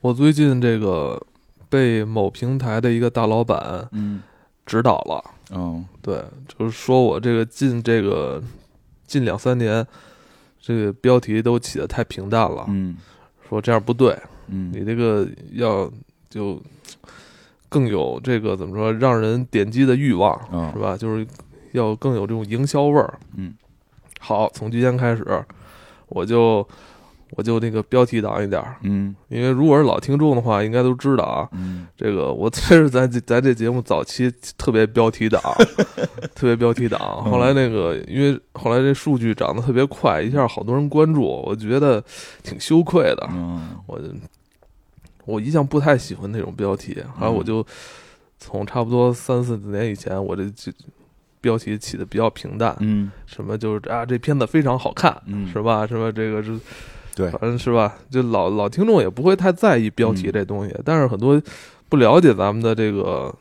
我最近这个被某平台的一个大老板嗯指导了，嗯对，就是说我这个近这个近两三年，这个标题都起的太平淡了，嗯说这样不对，嗯你这个要就更有这个怎么说，让人点击的欲望，嗯是吧？就是要更有这种营销味儿。嗯，好，从今天开始，我就我就那个标题党一点儿，嗯因为如果是老听众的话，应该都知道啊。嗯这个我 这是咱咱这节目早期特别标题党，特别标题党。嗯后来那个，因为后来这数据涨得特别快，一下好多人关注，我觉得挺羞愧的。嗯我我一向不太喜欢那种标题，后来我就从差不多三四年以前，我这这标题起的比较平淡，嗯什么就是啊这片子非常好看，嗯是吧？什么这个是，对。反正是吧？就老老听众也不会太在意标题嗯。这东西，但是很多不了解咱们的这个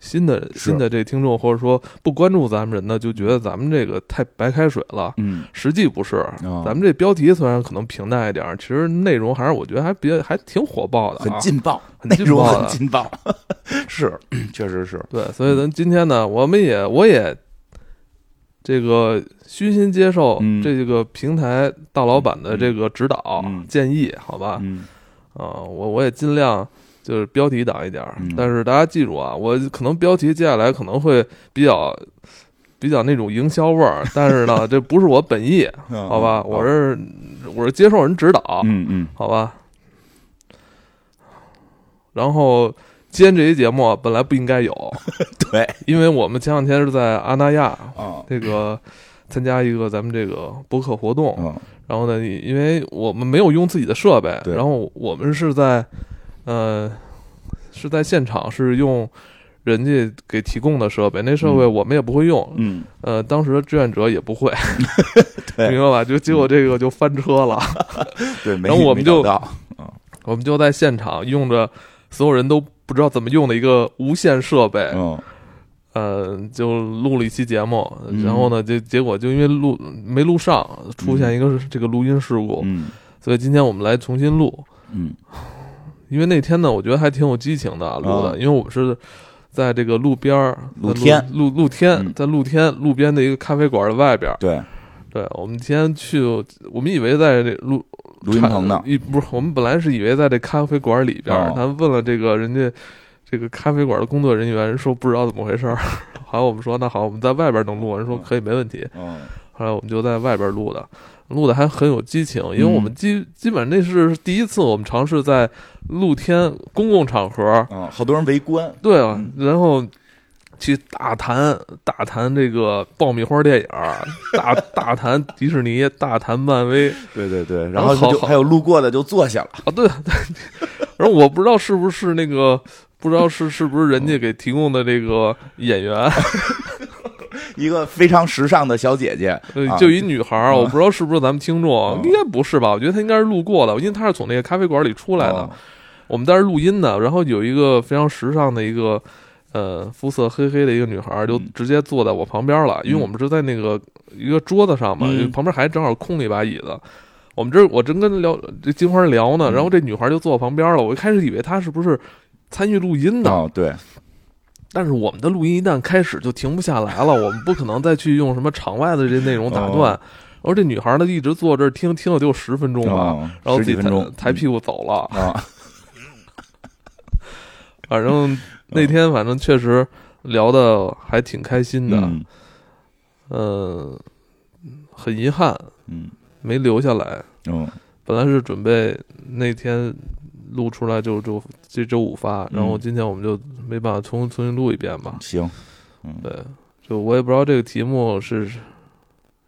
新的新的这听众，或者说不关注咱们人呢，就觉得咱们这个太白开水了。嗯。实际不是，哦。咱们这标题虽然可能平淡一点儿，其实内容还是我觉得还比较还挺火爆的、啊，很劲爆，很内容劲爆很劲爆，是，确实是，对，所以咱今天呢，我们也我也这个虚心接受嗯。这个平台大老板的这个指导、嗯。建议，好吧？嗯。啊，我我也尽量就是标题党一点但是大家记住啊，我可能标题接下来可能会比较比较那种营销味儿，但是呢，这不是我本意，好吧？我是我是接受人指导，嗯嗯。好吧？然后今天这期节目啊本来不应该有，对。因为我们前两天是在阿那亚啊。这个参加一个咱们这个博客活动，嗯然后呢，因为我们没有用自己的设备，然后我们是在呃是在现场是用人家给提供的设备，那设备嗯。我们也不会用，嗯。呃，当时的志愿者也不会，对。明白吧？就结果这个就翻车了，对，没然后我们就没找到。我们就在现场用着所有人都不知道怎么用的一个无线设备，嗯。呃，就录了一期节目，嗯。然后呢，就结果就因为录没录上，出现一个这个录音事故，嗯。所以今天我们来重新录。嗯。因为那天呢，我觉得还挺有激情的录的，啊。因为我们是在这个路边儿，露天。露露天，嗯。在露天路边的一个咖啡馆的外边儿。对，对，我们今天去，我们以为在这录录音棚呢，一不是，我们本来是以为在这咖啡馆里边儿，哦他问了这个人家这个咖啡馆的工作人员，说不知道怎么回事儿。后来我们说那好，我们在外边能录，人说可以没问题。嗯。后来我们就在外边录的，录的还很有激情，因为我们嗯。基基本那是第一次我们尝试在露天公共场合，嗯，好多人围观，对啊嗯，然后去大谈大谈这个爆米花电影儿，大大谈迪士尼，大谈漫威。对对对，然然后就还有路过的就坐下了，啊，对对，然后我不知道是不是那个。不知道是是不是人家给提供的这个演员，一个非常时尚的小姐姐，就一女孩儿，啊。我不知道是不是咱们听众啊，应该不是吧？我觉得她应该是路过的，因为她是从那个咖啡馆里出来的。哦。我们在这录音呢，然后有一个非常时尚的一个呃肤色黑黑的一个女孩儿，就嗯直接坐在我旁边了，因为嗯我们是在那个一个桌子上嘛，嗯旁边还正好空了一把椅子。我们这我正跟聊这金花聊呢，嗯然后这女孩就坐我旁边了。我一开始以为她是不是参与录音的，哦，对，但是我们的录音一旦开始就停不下来了，我们不可能再去用什么场外的这内容打断。哦然后这女孩呢一直坐这儿听，听了得有十分钟吧，哦然后自己抬屁股走了。啊，反正那天反正确实聊的还挺开心的，嗯呃，很遗憾嗯没留下来。嗯本来是准备那天录出来就就这周五发，然后嗯今天我们就没办法重重新录一遍吧。行，嗯对，就我也不知道这个题目是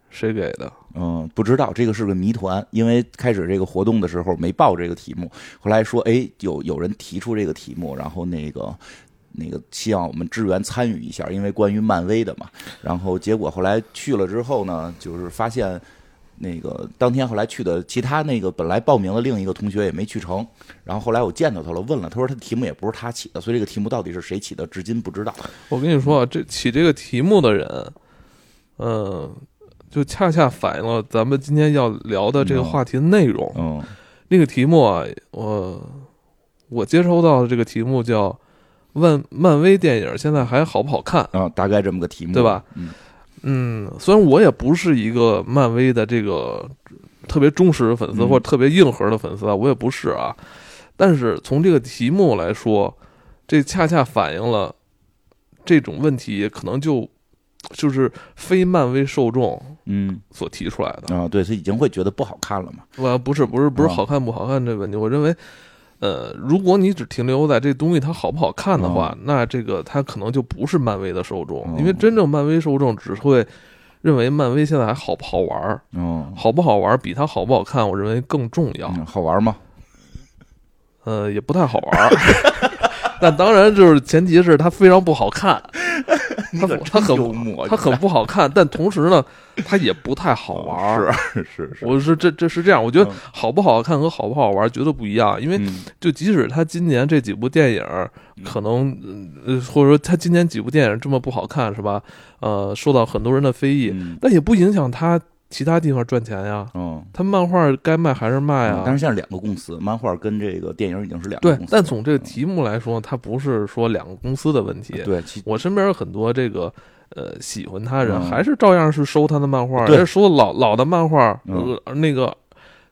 谁给的。嗯，不知道这个是个谜团，因为开始这个活动的时候没报这个题目，后来说哎有有人提出这个题目，然后那个。那个希望我们支援参与一下，因为关于漫威的嘛。然后结果后来去了之后呢，就是发现那个当天后来去的其他那个本来报名的另一个同学也没去成。然后后来我见到他了，问了，他说他的题目也不是他起的，所以这个题目到底是谁起的，至今不知道。我跟你说啊，这起这个题目的人，嗯、就恰恰反映了咱们今天要聊的这个话题的内容。嗯那个题目啊，我我接收到的这个题目叫“漫漫威电影现在还好不好看啊？”大概这么个题目，对吧？嗯嗯，虽然我也不是一个漫威的这个特别忠实的粉丝嗯或者特别硬核的粉丝啊，我也不是啊。但是从这个题目来说，这恰恰反映了这种问题可能就就是非漫威受众嗯所提出来的。啊，对他已经会觉得不好看了嘛。我不是不是不是啊好看不好看这个问题，我认为，呃，如果你只停留在这东西它好不好看的话，那这个它可能就不是漫威的受众，哦因为真正漫威受众只会认为漫威现在还好不好玩儿，哦，好不好玩儿比它好不好看，我认为更重要。嗯好玩吗？呃，也不太好玩儿。但当然，就是前提是它非常不好看，它可它很真幽默，它很不好看，但同时呢，他也不太好玩儿。是是是，我是这这是这样，我觉得嗯。好不好看和好不好玩绝对不一样，因为嗯。就即使他今年这几部电影可能呃或者说他今年几部电影这么不好看是吧？呃，受到很多人的非议，嗯。但也不影响他其他地方赚钱呀。嗯。他漫画该卖还是卖啊。但是现在两个公司，漫画跟这个电影已经是两个公司，对但从这个题目来说，它不是说两个公司的问题。对，我身边有很多这个呃喜欢他人，嗯还是照样是收他的漫画，对而且收老老的漫画，嗯呃，那个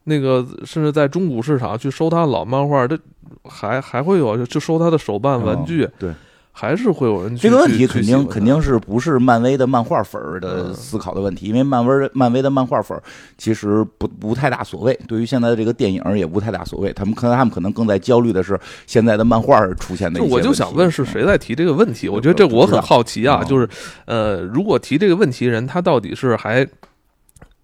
那个，甚至在中古市场去收他老漫画，这还还会有就收他的手办玩具，哦对还是会有人去这个问题肯定肯定是不是漫威的漫画粉儿的嗯思考的问题，因为漫威漫威的漫画粉儿其实不不太大所谓，对于现在的这个电影也不太大所谓，他们可能他们可能更在焦虑的是现在的漫画出现的一些问题。就我就想问是谁在提这个问题？嗯我觉得这我很好奇啊，就是呃，如果提这个问题人，他到底是还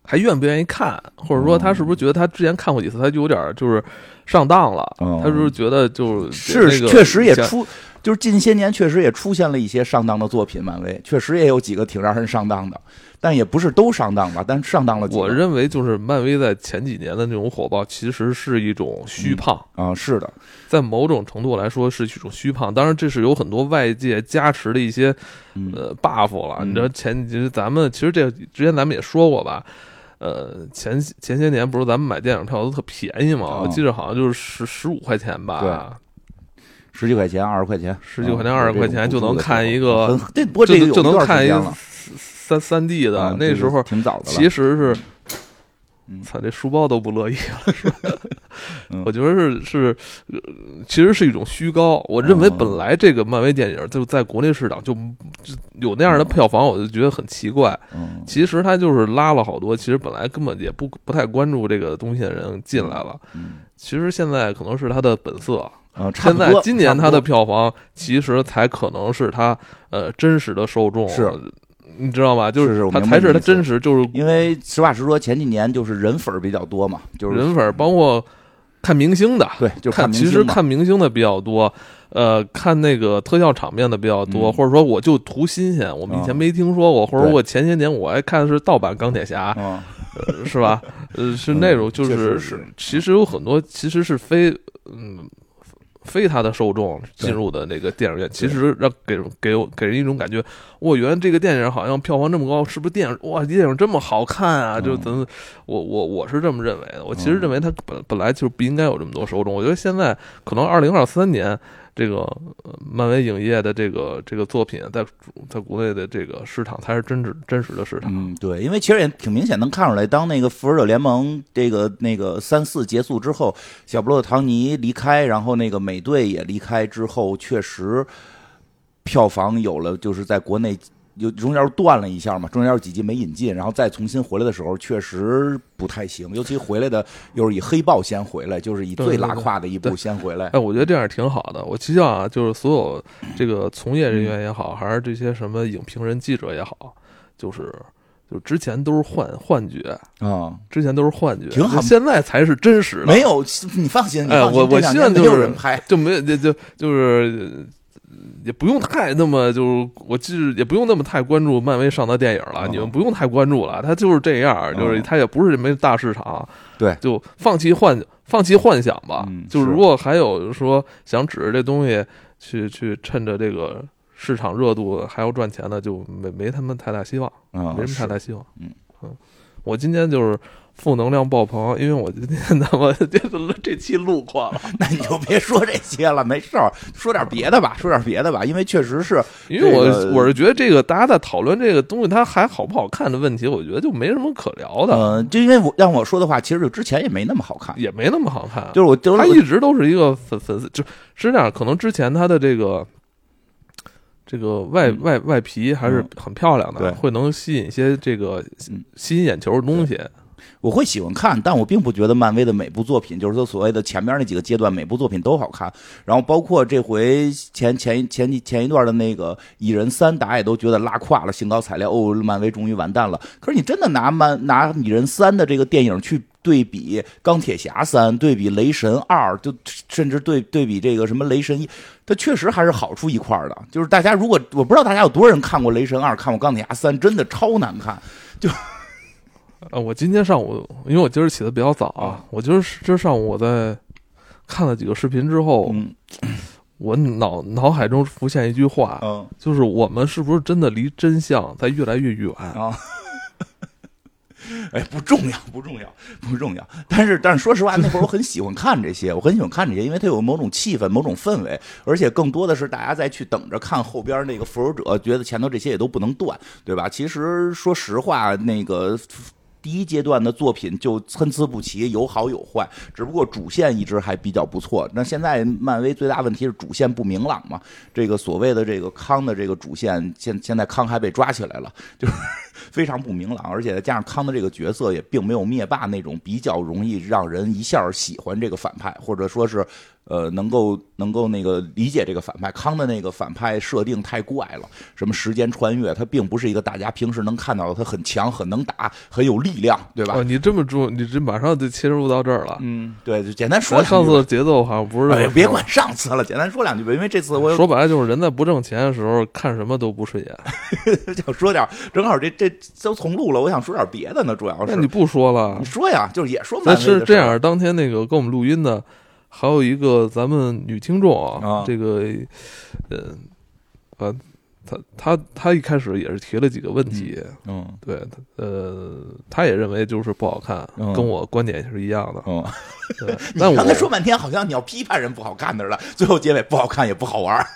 还愿不愿意看，或者说他是不是觉得他之前看过几次，他就有点就是上当了？嗯他是不是觉得就是是那个确实也出，就是近些年确实也出现了一些上当的作品，漫威确实也有几个挺让人上当的，但也不是都上当吧，但上当了几个。我认为就是漫威在前几年的那种火爆，其实是一种虚胖，啊、是的，在某种程度来说是一种虚胖。当然，这是有很多外界加持的一些嗯呃 buff 了。嗯你知道前其实咱们其实这之前咱们也说过吧。呃，前前些年不是咱们买电影票都特便宜嘛？哦我记得好像就是十十五块钱吧，十几块钱、二十块钱，十几块钱、啊二十块钱就能看一个，这不过这个就能看一个三三 D 的。那时候挺早的，其实是嗯，操，这书包都不乐意了，是 我觉得是是，呃其实是一种虚高。我认为嗯本来这个漫威电影就在国内市场就就有那样的票房，我就觉得很奇怪。嗯其实他就是拉了好多，其实本来根本也不不太关注这个东西的人进来了。嗯其实现在可能是他的本色。啊，差现在今年它的票房其实才可能是它呃真实的受众，是你知道吗？就是是我他才是他明白你意思真实，就是因为实话实说，前几年就是人粉比较多嘛，就是人粉，包括看明星的，对，就是看其实明星嘛看明星的比较多，呃，看那个特效场面的比较多，嗯或者说我就图新鲜，我们以前啊没听说过，或者我前些年我还看的是盗版钢铁侠，是吧？呃，是那种就是实是其实有很多其实是非嗯。非他的受众进入的那个电影院，其实让给给我给人一种感觉，我，原来这个电影好像票房这么高，是不是电影哇，电影这么好看啊？就怎么我我我是这么认为的，我其实嗯认为他本本来就不应该有这么多受众。我觉得现在可能二零二三年这个漫威影业的这个这个作品在在国内的这个市场才是真实真实的市场。嗯，对，因为其实也挺明显能看出来，当那个复仇者联盟这个那个三四结束之后，小布洛唐尼离开，然后那个美队也离开之后，确实票房有了，就是在国内。有中间断了一下嘛，中间有几集没引进，然后再重新回来的时候，确实不太行。尤其回来的又是以黑豹先回来，就是以最拉胯的一部先回来。哎，我觉得这样挺好的。我希望啊，就是所有这个从业人员也好，还是这些什么影评人、记者也好，就是就之前都是幻幻觉，啊、之前都是幻觉，挺好现在才是真实的。没有，你放心，你哎，放心我我这两年没希望就是有人拍，就没有就就就是呃也不用太那么就是我就是也不用那么太关注漫威上的电影了，哦你们不用太关注了，它就是这样，就是哦它也不是没大市场，对就放弃幻放弃幻想吧。嗯就是如果还有说想指着这东西去去趁着这个市场热度还要赚钱的，就没没他们太大希望。啊，没什么太大希望。嗯我今天就是负能量爆棚，因为我今天他妈这这期录过了，那你就别说这些了，没事儿，说点别的吧，说点别的吧，因为确实是，因为我、这个我是觉得这个大家在讨论这个东西它还好不好看的问题，我觉得就没什么可聊的，呃，就因为我让我说的话，其实就之前也没那么好看，也没那么好看。就是我就是他一直都是一个粉粉丝，就是这样，可能之前他的这个。这个外嗯外外皮还是很漂亮的，对会能吸引一些这个嗯吸引眼球的东西。我会喜欢看，但我并不觉得漫威的每部作品，就是说所谓的前面那几个阶段，每部作品都好看。然后包括这回前前前前一段的那个《蚁人三》，大家也都觉得拉胯了，兴高采烈，哦，漫威终于完蛋了。可是你真的拿漫拿《蚁人三》的这个电影去对比《钢铁侠三》，对比《雷神二》，就甚至对对比这个什么《雷神一》，它确实还是好出一块的。就是大家如果我不知道大家有多少人看过《雷神二》，看过《钢铁侠三》，真的超难看。就呃，我今天上午，因为我今儿起的比较早啊，我今儿今儿上午我在看了几个视频之后，嗯我脑脑海中浮现一句话，嗯就是我们是不是真的离真相在越来越远？啊。哎，不重要，不重要，不重要。但是，但是说实话，那会儿我很喜欢看这些，我很喜欢看这些，因为它有某种气氛、某种氛围，而且更多的是大家在去等着看后边那个复仇者，觉得前头这些也都不能断，对吧？其实说实话，那个。第一阶段的作品就参差不齐，有好有坏，只不过主线一直还比较不错。那现在漫威最大问题是主线不明朗嘛？这个所谓的这个康的这个主线，现现在康还被抓起来了，就是非常不明朗，而且再加上康的这个角色也并没有灭霸那种比较容易让人一下喜欢这个反派，或者说是呃能够能够那个理解这个反派。康的那个反派设定太怪了，什么时间穿越，他并不是一个大家平时能看到的，他很强、很能打、很有力量，对吧？哦，你这么说，你这马上就切入到这儿了。嗯，对，就简单说两句吧。次的节奏好像不是哎，别管上次了，简单说两句吧，因为这次我有说白了就是人在不挣钱的时候看什么都不顺眼。想说点，正好这这都重录了，我想说点别的呢，主要是那你不说了你，说呀，就是也说咱漫威的事儿，是这样，当天那个跟我们录音的，还有一个咱们女听众啊，啊这个，呃，啊，她她她一开始也是提了几个问题，嗯对，呃，她也认为就是不好看，嗯跟我观点是一样的。嗯，对，你但我刚才说半天，好像你要批判人不好看的似的，最后结尾不好看也不好玩儿。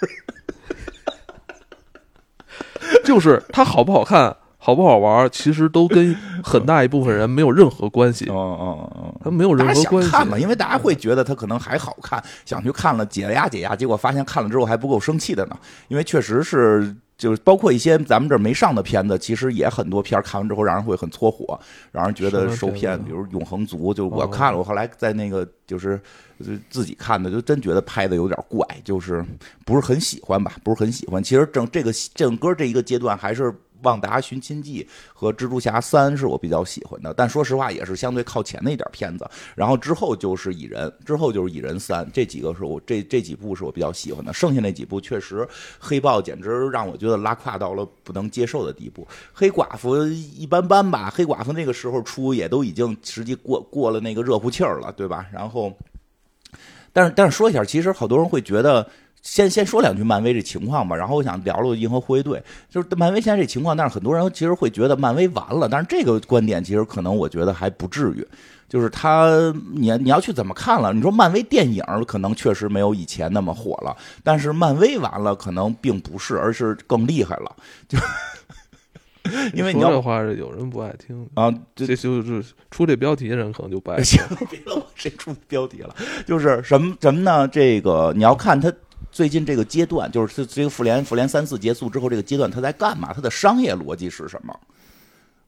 就是它好不好看，好不好玩，其实都跟很大一部分人没有任何关系，嗯嗯嗯他没有任何关系。想看嘛，因为大家会觉得他可能还好看，想去看了解压解压，结果发现看了之后还不够生气的呢。因为确实是，就是包括一些咱们这儿没上的片子，其实也很多片儿看完之后让人会很搓火，让人觉得受骗。比如《永恒族》，就我哦看了，我后来在那个就是就自己看的，就真觉得拍的有点怪，就是不是很喜欢吧，不是很喜欢。其实整这个整个这一个阶段还是。《旺达寻亲记》和《蜘蛛侠三》是我比较喜欢的，但说实话也是相对靠前的一点片子。然后之后就是蚁人，之后就是蚁人三，这几个是我这这几部是我比较喜欢的。剩下那几部确实，黑豹简直让我觉得拉胯到了不能接受的地步。黑寡妇一般般吧，黑寡妇那个时候出也都已经实际过过了那个热乎气儿了，对吧？然后，但是但是说一下，其实好多人会觉得。先先说两句漫威这情况吧，然后我想聊聊银河护卫队，就是漫威现在这情况，但是很多人其实会觉得漫威完了，但是这个观点其实可能我觉得还不至于，就是他你你要去怎么看了？你说漫威电影可能确实没有以前那么火了，但是漫威完了可能并不是，而是更厉害了，就 因为你要说这话是有人不爱听，啊，这这就是出这标题的人可能就不爱 听。行，别了，我谁出标题了？就是什么什么呢？这个你要看他最近这个阶段，就是这个复联复联三四结束之后，这个阶段它在干嘛？它的商业逻辑是什么？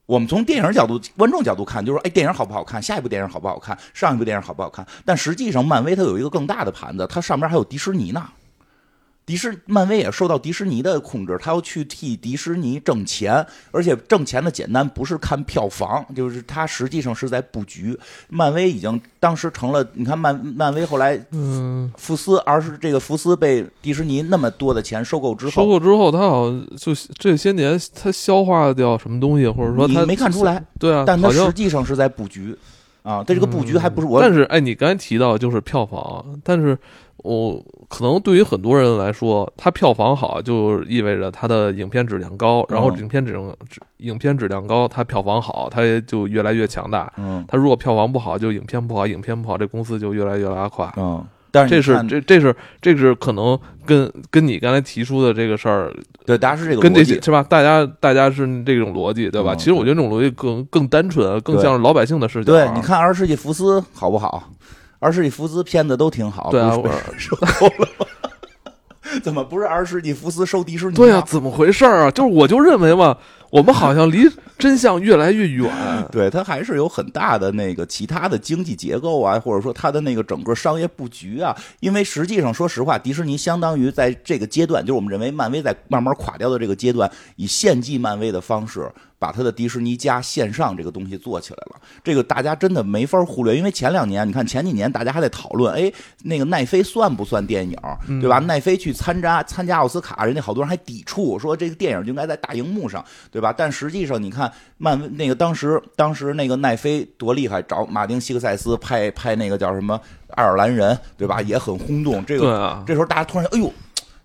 我们从电影角度、观众角度看，就是说哎，电影好不好看？下一部电影好不好看？上一部电影好不好看？但实际上，漫威它有一个更大的盘子，它上边还有迪士尼呢。迪士漫威也受到迪士尼的控制，他要去替迪士尼挣钱，而且挣钱的简单不是看票房，就是他实际上是在布局。漫威已经当时成了，你看漫漫威后来嗯，福斯，而是这个福斯被迪士尼那么多的钱收购之后收，购之后，他好像就这些年他消化掉什么东西，或者说他没看出来，对啊，但他实际上是在布局啊。他这个布局还不是我，但是哎，你刚才提到就是票房，但是我可能对于很多人来说，它票房好就意味着它的影片质量高，然后嗯影片质量质影片质量高，它票房好，它也就越来越强大。嗯它如果票房不好，就影片不好，影片不好，这公司就越来越拉垮。嗯，但是这是这这是这是可能跟跟你刚才提出的这个事儿，对大家是这个跟这逻辑些是吧？大家大家是这种逻辑对吧？嗯其实我觉得这种逻辑更更单纯，更像是老百姓的视角。对，你看《二十世纪福斯》好不好？《二十世纪福斯》片子都挺好，对啊，收购 了吗？怎么不是《二十世纪福斯》收迪士尼？对啊，，怎么回事儿啊？就是我就认为嘛，我们好像离真相越来越远。对它还是有很大的那个其他的经济结构啊，或者说它的那个整个商业布局啊。因为实际上，说实话，迪士尼相当于在这个阶段，就是我们认为漫威在慢慢垮掉的这个阶段，以献祭漫威的方式。把他的迪士尼加线上这个东西做起来了，这个大家真的没法忽略，因为前两年你看前几年大家还在讨论，哎，那个奈飞算不算电影，对吧？奈飞去参加参加奥斯卡，人家好多人还抵触，说这个电影就应该在大荧幕上，对吧？但实际上你看漫威那个当时当时那个奈飞多厉害，找马丁·西克塞斯拍拍那个叫什么爱尔兰人，对吧？也很轰动，这个啊，这时候大家突然哎呦。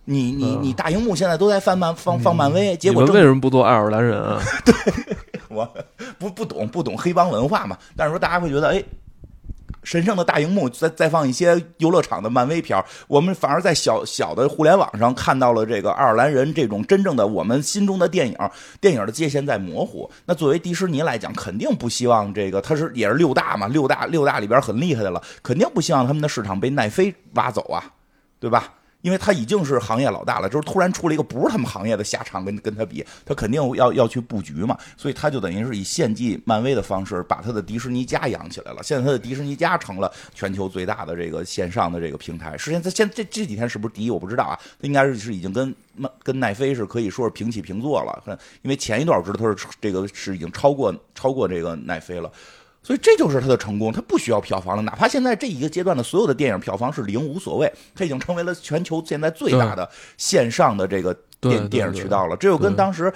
你你你大荧幕现在都在放漫放放漫威，结果为什么不做爱尔兰人啊？对我不不懂不懂黑帮文化嘛，但是说大家会觉得，哎，神圣的大荧幕再再放一些游乐场的漫威片儿我们反而在小小的互联网上看到了这个爱尔兰人这种真正的我们心中的电影，电影的界限在模糊。那作为迪士尼来讲，肯定不希望这个，它是也是六大嘛，六大六大里边很厉害的了，肯定不希望他们的市场被奈飞挖走啊，对吧？因为他已经是行业老大了，就是突然出了一个不是他们行业的下场跟跟他比，他肯定要要去布局嘛，所以他就等于是以献祭漫威的方式把他的迪士尼家养起来了。现在他的迪士尼家成了全球最大的这个线上的这个平台。实际上，他现这这几天是不是第一我不知道啊，他应该是是已经跟漫跟奈飞是可以说是平起平坐了，因为前一段我知道他是这个是已经超过超过这个奈飞了。所以这就是他的成功，他不需要票房了，哪怕现在这一个阶段的所有的电影票房是零无所谓，他已经成为了全球现在最大的线上的这个电电影渠道了。这就跟当时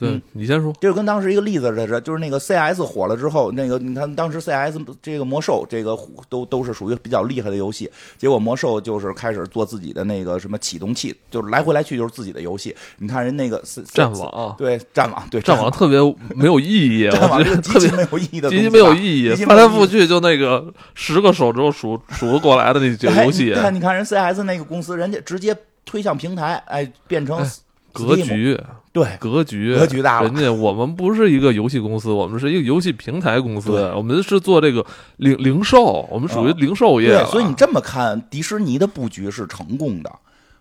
对嗯。你先说。这就跟当时一个例子似的，就是那个 CS 火了之后，那个你看当时 CS 这个魔兽这个都都是属于比较厉害的游戏，结果魔兽就是开始做自己的那个什么启动器，就是来回来去就是自己的游戏。你看人那个战网，对战网，对战网特别没有意义，战网特别没有意义的极其没有意义翻来覆去就那个十个手指头数数得过来的那几个游戏哎，你看，你看人 CS 那个公司，人家直接推向平台，哎，变成哎格局对格局格局大了人家我们不是一个游戏公司，我们是一个游戏平台公司对，我们是做这个零零售，我们属于啊零售业对，所以你这么看，迪士尼的布局是成功的。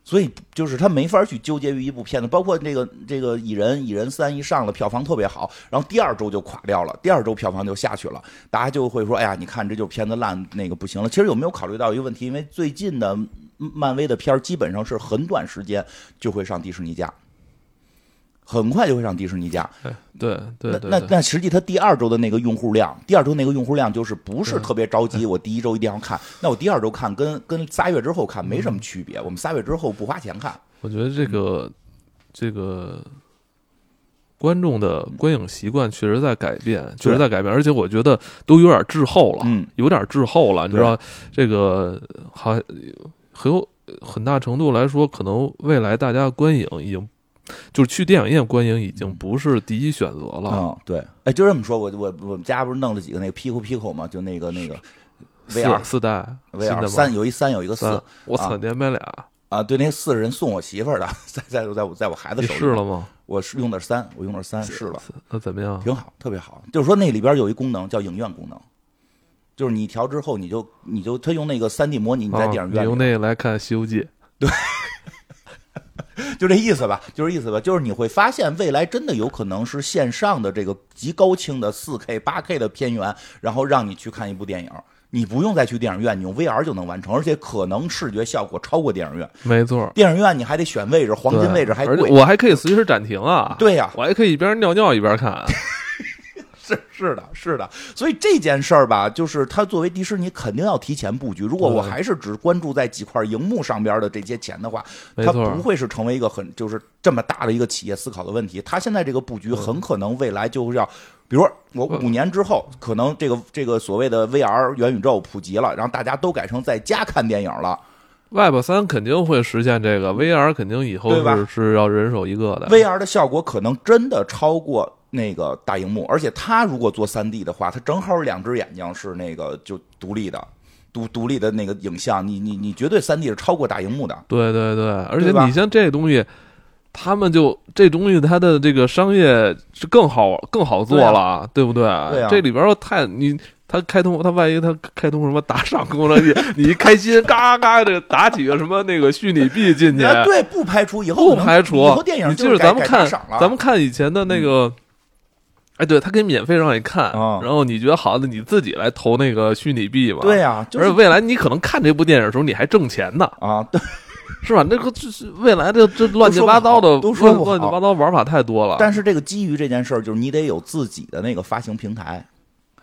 所以就是他没法去纠结于一部片子，包括这个这个蚁人，蚁人三一上了票房特别好，然后第二周就垮掉了，第二周票房就下去了，大家就会说，哎呀，你看这就片子烂，那个不行了。其实有没有考虑到一个问题？因为最近的漫威的片儿基本上是很短时间就会上迪士尼家，很快就会上迪士尼家。哎对对对那那实际它第二周的那个用户量，第二周那个用户量就是不是特别着急，我第一周一定要看，那我第二周看跟跟仨月之后看没什么区别，我们仨月之后不花钱看，我觉得这个这个观众的观影习惯确实在改变，确实在改变，而且我觉得都有点滞后了，嗯。有点滞后了。你知道，这个好很有很大程度来说，可能未来大家观影已经就是去电影院观影已经不是第一选择了。嗯，对，哎，就这么说，我我我们家不是弄了几个那个 Pico Pico 吗？就那个那个 VR 四代 VR 的三？有一三有一个四，我操，啊连买俩，啊，对，那四是人送我媳妇儿的，在在在我在我孩子手里，试了吗？我是用的是三，我用的是三，试了。那怎么样？挺好，特别好。就是说那里边有一功能叫影院功能，就是你调之后，你就你就他用那个三 D 模拟，你在电影院用，那个来看《西游记》，就这意思吧，就是意思吧，就是你会发现未来真的有可能是线上的这个极高清的四 K、八 K 的片源，然后让你去看一部电影。你不用再去电影院，你用 VR 就能完成，而且可能视觉效果超过电影院。没错，电影院你还得选位置，黄金位置还贵。我还可以随时暂停啊。对呀、我还可以一边尿尿一边看。是是的，是的，所以这件事儿吧，就是它作为迪士尼肯定要提前布局。如果我还是只关注在几块荧幕上边的这些钱的话，它不会是成为一个很就是这么大的一个企业思考的问题。它现在这个布局很可能未来就是要，比如说我嗯五年之后，可能这个这个所谓的 VR 元宇宙普及了，然后大家都改成在家看电影了。Web 三肯定会实现这个，VR 肯定以后对吧是是要人手一个的。VR 的效果可能真的超过那个大荧幕，而且他如果做三 D 的话，他正好两只眼睛是那个就独立的，独独立的那个影像，你你你绝对三 D 是超过大荧幕的。对对对，而且你像这东西，他们就这东西它的这个商业是更好更好做了，对不对？对啊这里边儿太你。他开通，他万一他开通什么打赏功能，你你一开心，嘎嘎的打几个什么那个虚拟币进去，啊，对，不排除以后不排除以后电影你就是咱们看咱们看以前的那个，哎，对他可以免费让你看，啊然后你觉得好的，你自己来投那个虚拟币嘛。对呀、就是而且未来你可能看这部电影的时候，你还挣钱呢，啊，对。是吧？那个这是未来这这乱七八糟的，都说乱七八糟玩法太多了。但是这个基于这件事儿，就是你得有自己的那个发行平台，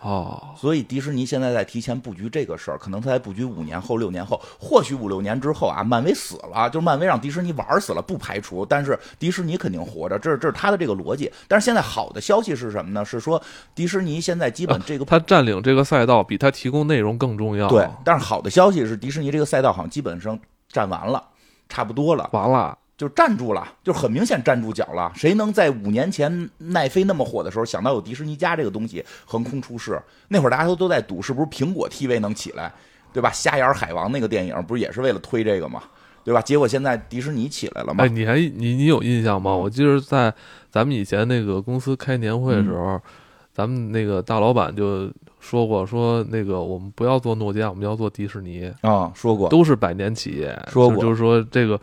哦，所以迪士尼现在在提前布局这个事儿，可能他在布局五年后、六年后，或许五六年之后啊，漫威死了，就是漫威让迪士尼玩死了，不排除，但是迪士尼肯定活着，这是这是他的这个逻辑。但是现在好的消息是什么呢？是说迪士尼现在基本这个、他占领这个赛道比他提供内容更重要。对，但是好的消息是迪士尼这个赛道好像基本上占完了，差不多了。完了，就站住了，就很明显站住脚了。谁能在五年前奈飞那么火的时候想到有迪士尼家这个东西横空出世？那会儿大家都都在赌是不是苹果 TV 能起来，对吧？瞎眼海王那个电影不是也是为了推这个吗？对吧？结果现在迪士尼起来了嘛哎，？你还你你有印象吗？嗯我记得在咱们以前那个公司开年会的时候，咱们那个大老板就说过，说那个我们不要做诺基亚，我们要做迪士尼，啊、说过。都是百年企业。说过就就是说这个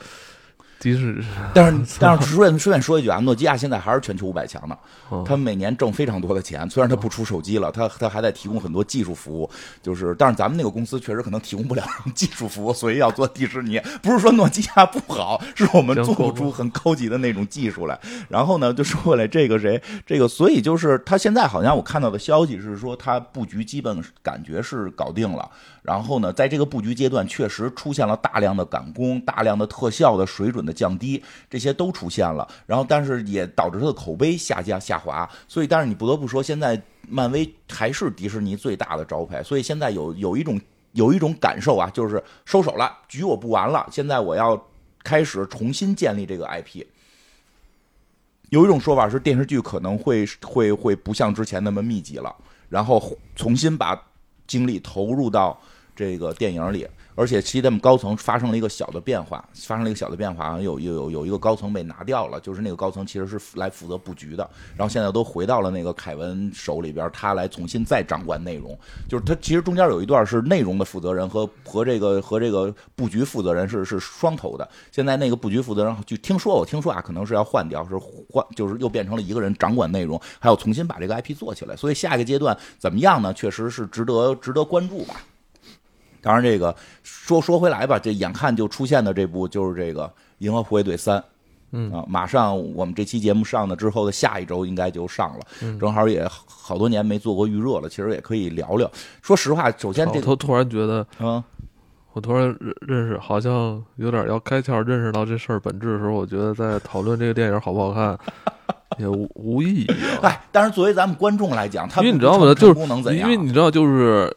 迪士但是但是顺便顺便说一句啊，诺基亚现在还是全球五百强呢，嗯他每年挣非常多的钱。虽然他不出手机了，他他还在提供很多技术服务，就是但是咱们那个公司确实可能提供不了 技术服务，所以要做迪士尼。不是说诺基亚不好，是我们做不出很高级的那种技术来。然后呢，就说回来这个谁，这个所以就是他现在好像我看到的消息是说，他布局基本感觉是搞定了。然后呢，在这个布局阶段，确实出现了大量的赶工、大量的特效的水准的降低，这些都出现了。然后，但是也导致它的口碑下降下滑。所以，但是你不得不说，现在漫威还是迪士尼最大的招牌。所以现在有有一种有一种感受啊，就是收手了，局我不完了，现在我要开始重新建立这个 IP。有一种说法是，电视剧可能会会会不像之前那么密集了，然后重新把精力投入到这个电影里，而且其实他们高层发生了一个小的变化，发生了一个小的变化，好像有有有有一个高层被拿掉了，就是那个高层其实是来负责布局的，然后现在都回到了那个凯文手里边，他来重新再掌管内容，就是他其实中间有一段是内容的负责人和和这个和这个布局负责人是是双头的，现在那个布局负责人就听说我听说啊，可能是要换掉，是换就是又变成了一个人掌管内容，还要重新把这个 IP 做起来，所以下一个阶段怎么样呢？确实是值得值得关注吧。当然，这个说说回来吧，这眼看就出现的这部就是这个《银河护卫队三》，嗯啊，马上我们这期节目上了之后的下一周应该就上了，嗯正好也好多年没做过预热了，其实也可以聊聊。说实话，首先这个，我突突然觉得，嗯，我突然认认识，好像有点要开窍，认识到这事儿本质的时候，我觉得在讨论这个电影好不好看 也无无意义啊。哎，但是作为咱们观众来讲，他因为你知道吗？不就是？因为你知道，就是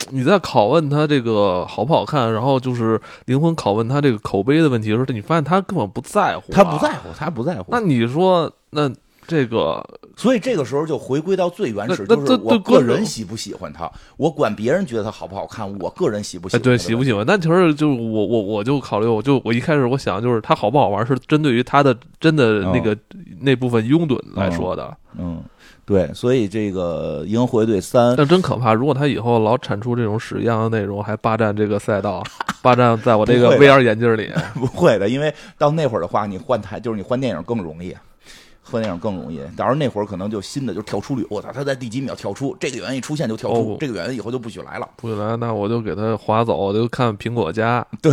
你在拷问他这个好不好看，然后就是灵魂拷问他这个口碑的问题的时候，你发现他根本不在乎、啊他不在。乎，他不在乎。那你说，那这个所以这个时候就回归到最原始，那就是我个人喜不喜欢他，我管别人觉得他好不好看，我个人喜不喜哎，欢？对，喜不喜欢？但其实就是我我我就考虑，我就我一开始我想就是他好不好玩，是针对于他的真的那个、那部分拥趸来说的。嗯，对，所以这个《银河护卫队三》但真可怕，如果他以后老产出这种屎一样的内容，还霸占这个赛道，霸占在我这个 VR 眼镜里，不会的，因为到那会儿的话，你换台就是你换电影更容易。换电影更容易，到时候那会儿可能就新的就是跳出率，我操，他在第几秒跳出，这个演员一出现就跳出，哦这个演员以后就不许来了。不许来，那我就给他划走，我就看苹果家，对，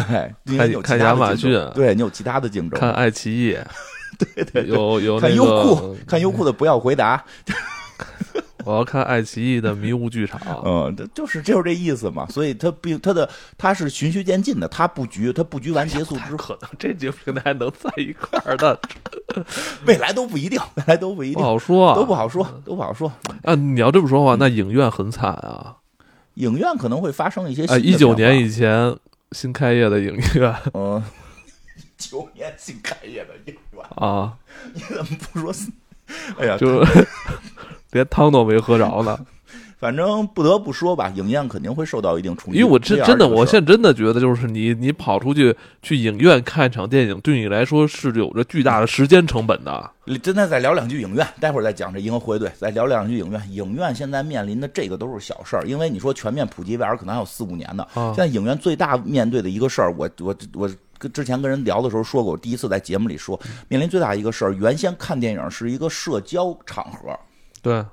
看亚马逊对你有其他的竞争。看爱奇艺，对对有有看优酷，看优酷的不要回答，我要看爱奇艺的迷雾剧场。嗯，这就是就是这意思嘛。所以它并它的它是循序渐进的，它布局它布局完结束之后，可能这几个平台能在一块儿的，未来都不一定，未来都不一定不，好说啊，都不好说，都不好说。啊！你要这么说的话，那影院很惨啊！影院可能会发生一些新哎，的一九年以前，新开业的影院嗯，九年新开业的影院，啊，你怎么不说？哎呀，就 连汤都没喝着呢。反正不得不说吧，影院肯定会受到一定冲击。因为我真真的，我现在真的觉得，就是你你跑出去去影院看一场电影，对你来说是有着巨大的时间成本的。真的再聊两句影院，待会儿再讲这银河护卫队，再聊两句影院。影院现在面临的这个都是小事儿，因为你说全面普及 VR 可能还有四五年呢。啊现在影院最大面对的一个事儿，我我我跟之前跟人聊的时候说过，我第一次在节目里说，面临最大一个事儿，原先看电影是一个社交场合，对，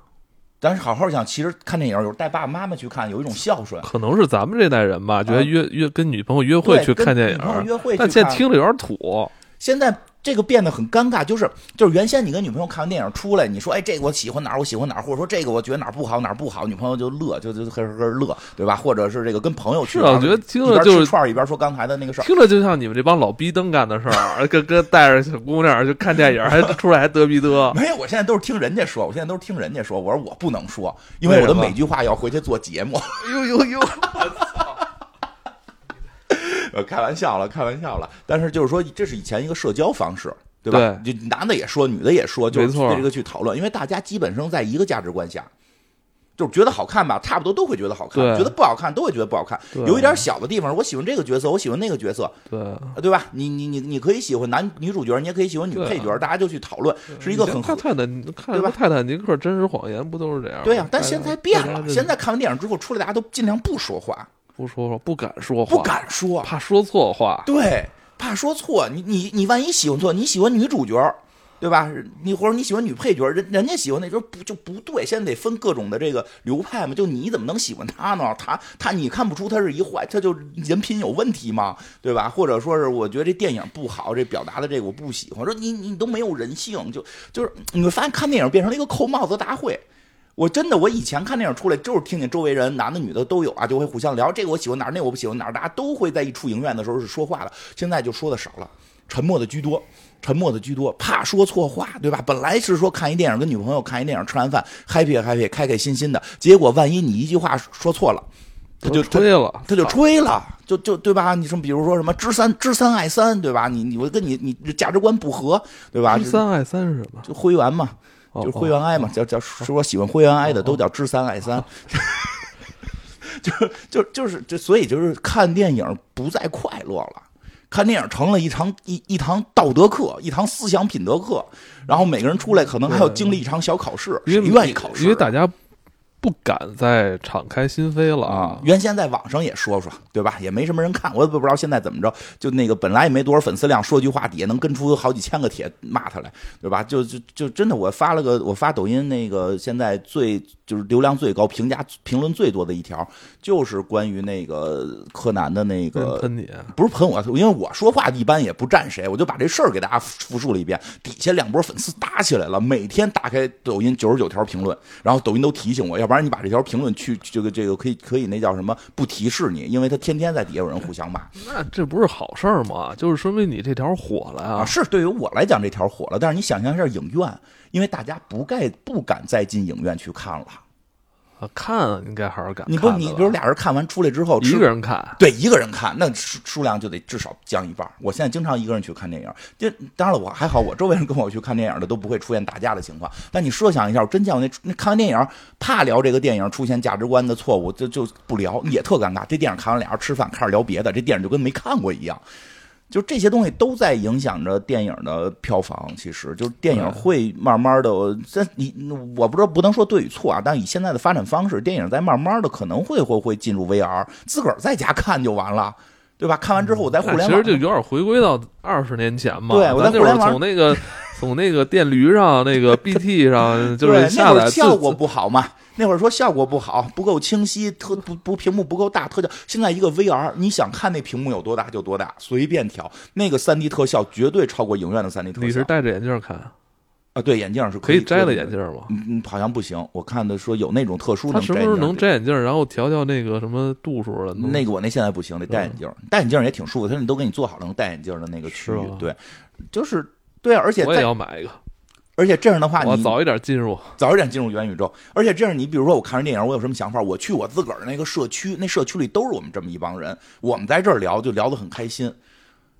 但是好好想，其实看电影有时候带爸爸妈妈去看，有一种孝顺。可能是咱们这代人吧，觉得约约跟女朋友约会去看电影，约会但现在听着有点土。现在这个变得很尴尬，就是就是原先你跟女朋友看完电影出来，你说哎这个我喜欢哪儿我喜欢哪儿，或者说这个我觉得哪儿不好哪儿不好，女朋友就乐就就呵呵呵乐，对吧？或者是这个跟朋友去是啊，我觉得听一边着就串儿一边说刚才的那个事儿。听着就像你们这帮老逼灯干的事儿，跟跟带着小姑娘去看电影，还出来还得逼得。没有，我现在都是听人家说，我现在都是听人家说。我说我不能说，因为我的每句话要回去做节目。呦 呦呦！呃，开玩笑了，开玩笑了。但是就是说，这是以前一个社交方式，对吧？就男的也说，女的也说，就是对这个去讨论，因为大家基本上在一个价值观下。就是觉得好看吧，差不多都会觉得好看；觉得不好看，都会觉得不好看。有一点小的地方，我喜欢这个角色，我喜欢那个角色，对，呃对吧？你你你你可以喜欢男女主角，你也可以喜欢女配角，大家就去讨论，是一个很看泰坦看对吧泰坦尼克真实谎言不都是这样吗？对呀、但现在变了，现在看完电影之后出来，大家都尽量不说话，不说话，不敢说话，不敢说，怕说错话。对，怕说错。你你你万一喜欢错，你喜欢女主角，对吧？你或者你喜欢女配角，人人家喜欢那时候不就不对。现在得分各种的这个流派嘛。就你怎么能喜欢他呢？他他你看不出他是一坏，他就人品有问题吗？对吧？或者说是我觉得这电影不好，这表达的这个我不喜欢。说你你都没有人性，就就是你会发现看电影变成了一个扣帽子大会。我真的，我以前看电影出来，就是听见周围人男的女的都有啊，就会互相聊这个我喜欢哪儿，那个我不喜欢哪儿，大家都会在一出影院的时候是说话的。现在就说的少了，沉默的居多，沉默的居多，怕说错话，对吧？本来是说看一电影，跟女朋友看一电影，吃完饭 happy happy 开开心心的，结果万一你一句话说错了，他就吹了，他就吹了，就就对吧？你说比如说什么知三知三爱三，对吧？你你我跟你你价值观不合，对吧？知三爱三是什么？就灰原嘛。哦就是灰原哀嘛，叫叫说喜欢灰原哀的都叫知三爱三，就就就是就所以就是看电影不再快乐了。看电影成了一堂一一堂道德课，一堂思想品德课，然后每个人出来可能还要经历一场小考试，因为愿意考试？因为大家不敢再敞开心扉了啊，原先在网上也说说，对吧？也没什么人看，我也不知道现在怎么着。就那个本来也没多少粉丝量，说句话底下能跟出好几千个帖骂他来，对吧？就就就真的，我发了个，我发抖音那个现在最就是流量最高、评价评论最多的一条，就是关于那个柯南的那个喷你，不是喷我，因为我说话一般也不站谁，我就把这事儿给大家复述了一遍。底下两波粉丝打起来了，每天打开抖音九十九条评论，然后抖音都提醒我，要不然你把这条评论去这个这个可以可以那叫什么不提示你，因为他天天在底下有人互相骂那这不是好事儿吗？就是说明你这条火了啊。呀。是对于我来讲这条火了，但是你想象一下影院，因为大家不该不敢再进影院去看了。啊，看应该还是敢你不你比如俩人看完出来之后，一个人看，对一个人看，那数数量就得至少降一半。我现在经常一个人去看电影，就当然了，我还好，我周围人跟我去看电影的都不会出现打架的情况。但你设想一下，我真见过那那看完电影怕聊这个电影出现价值观的错误，就就不聊，也特尴尬。这电影看完俩人吃饭开始聊别的，这电影就跟没看过一样。就这些东西都在影响着电影的票房。其实，就是电影会慢慢的，这你我不知道不能说对与错啊，但以现在的发展方式，电影在慢慢的可能会会会进入 VR，自个儿在家看就完了，对吧？看完之后我在互联网那其实就有点回归到二十年前嘛。对我在互联网从那个从那个电驴上那个 BT 上，就是下载效果不好嘛。那会儿说效果不好，不够清晰，特不不屏幕不够大，特效。现在一个 VR，你想看那屏幕有多大就多大，随便调。那个三 D 特效绝对超过影院的三 D 特效。你是戴着眼镜看，啊？对，眼镜是可以摘了了眼镜吗？嗯嗯，好像不行。我看的说有那种特殊他什么时候能摘眼镜能摘眼镜，然后调调那个什么度数了？那个我那现在不行，得戴眼镜。戴眼镜也挺舒服，他那都给你做好了能戴眼镜的那个区域。对，就是对啊，而且我也要买一个。而且这样的话，你我早一点进入，早一点进入元宇宙。而且这样，你比如说我看完电影，我有什么想法？我去我自个儿那个社区，那社区里都是我们这么一帮人，我们在这儿聊就聊得很开心。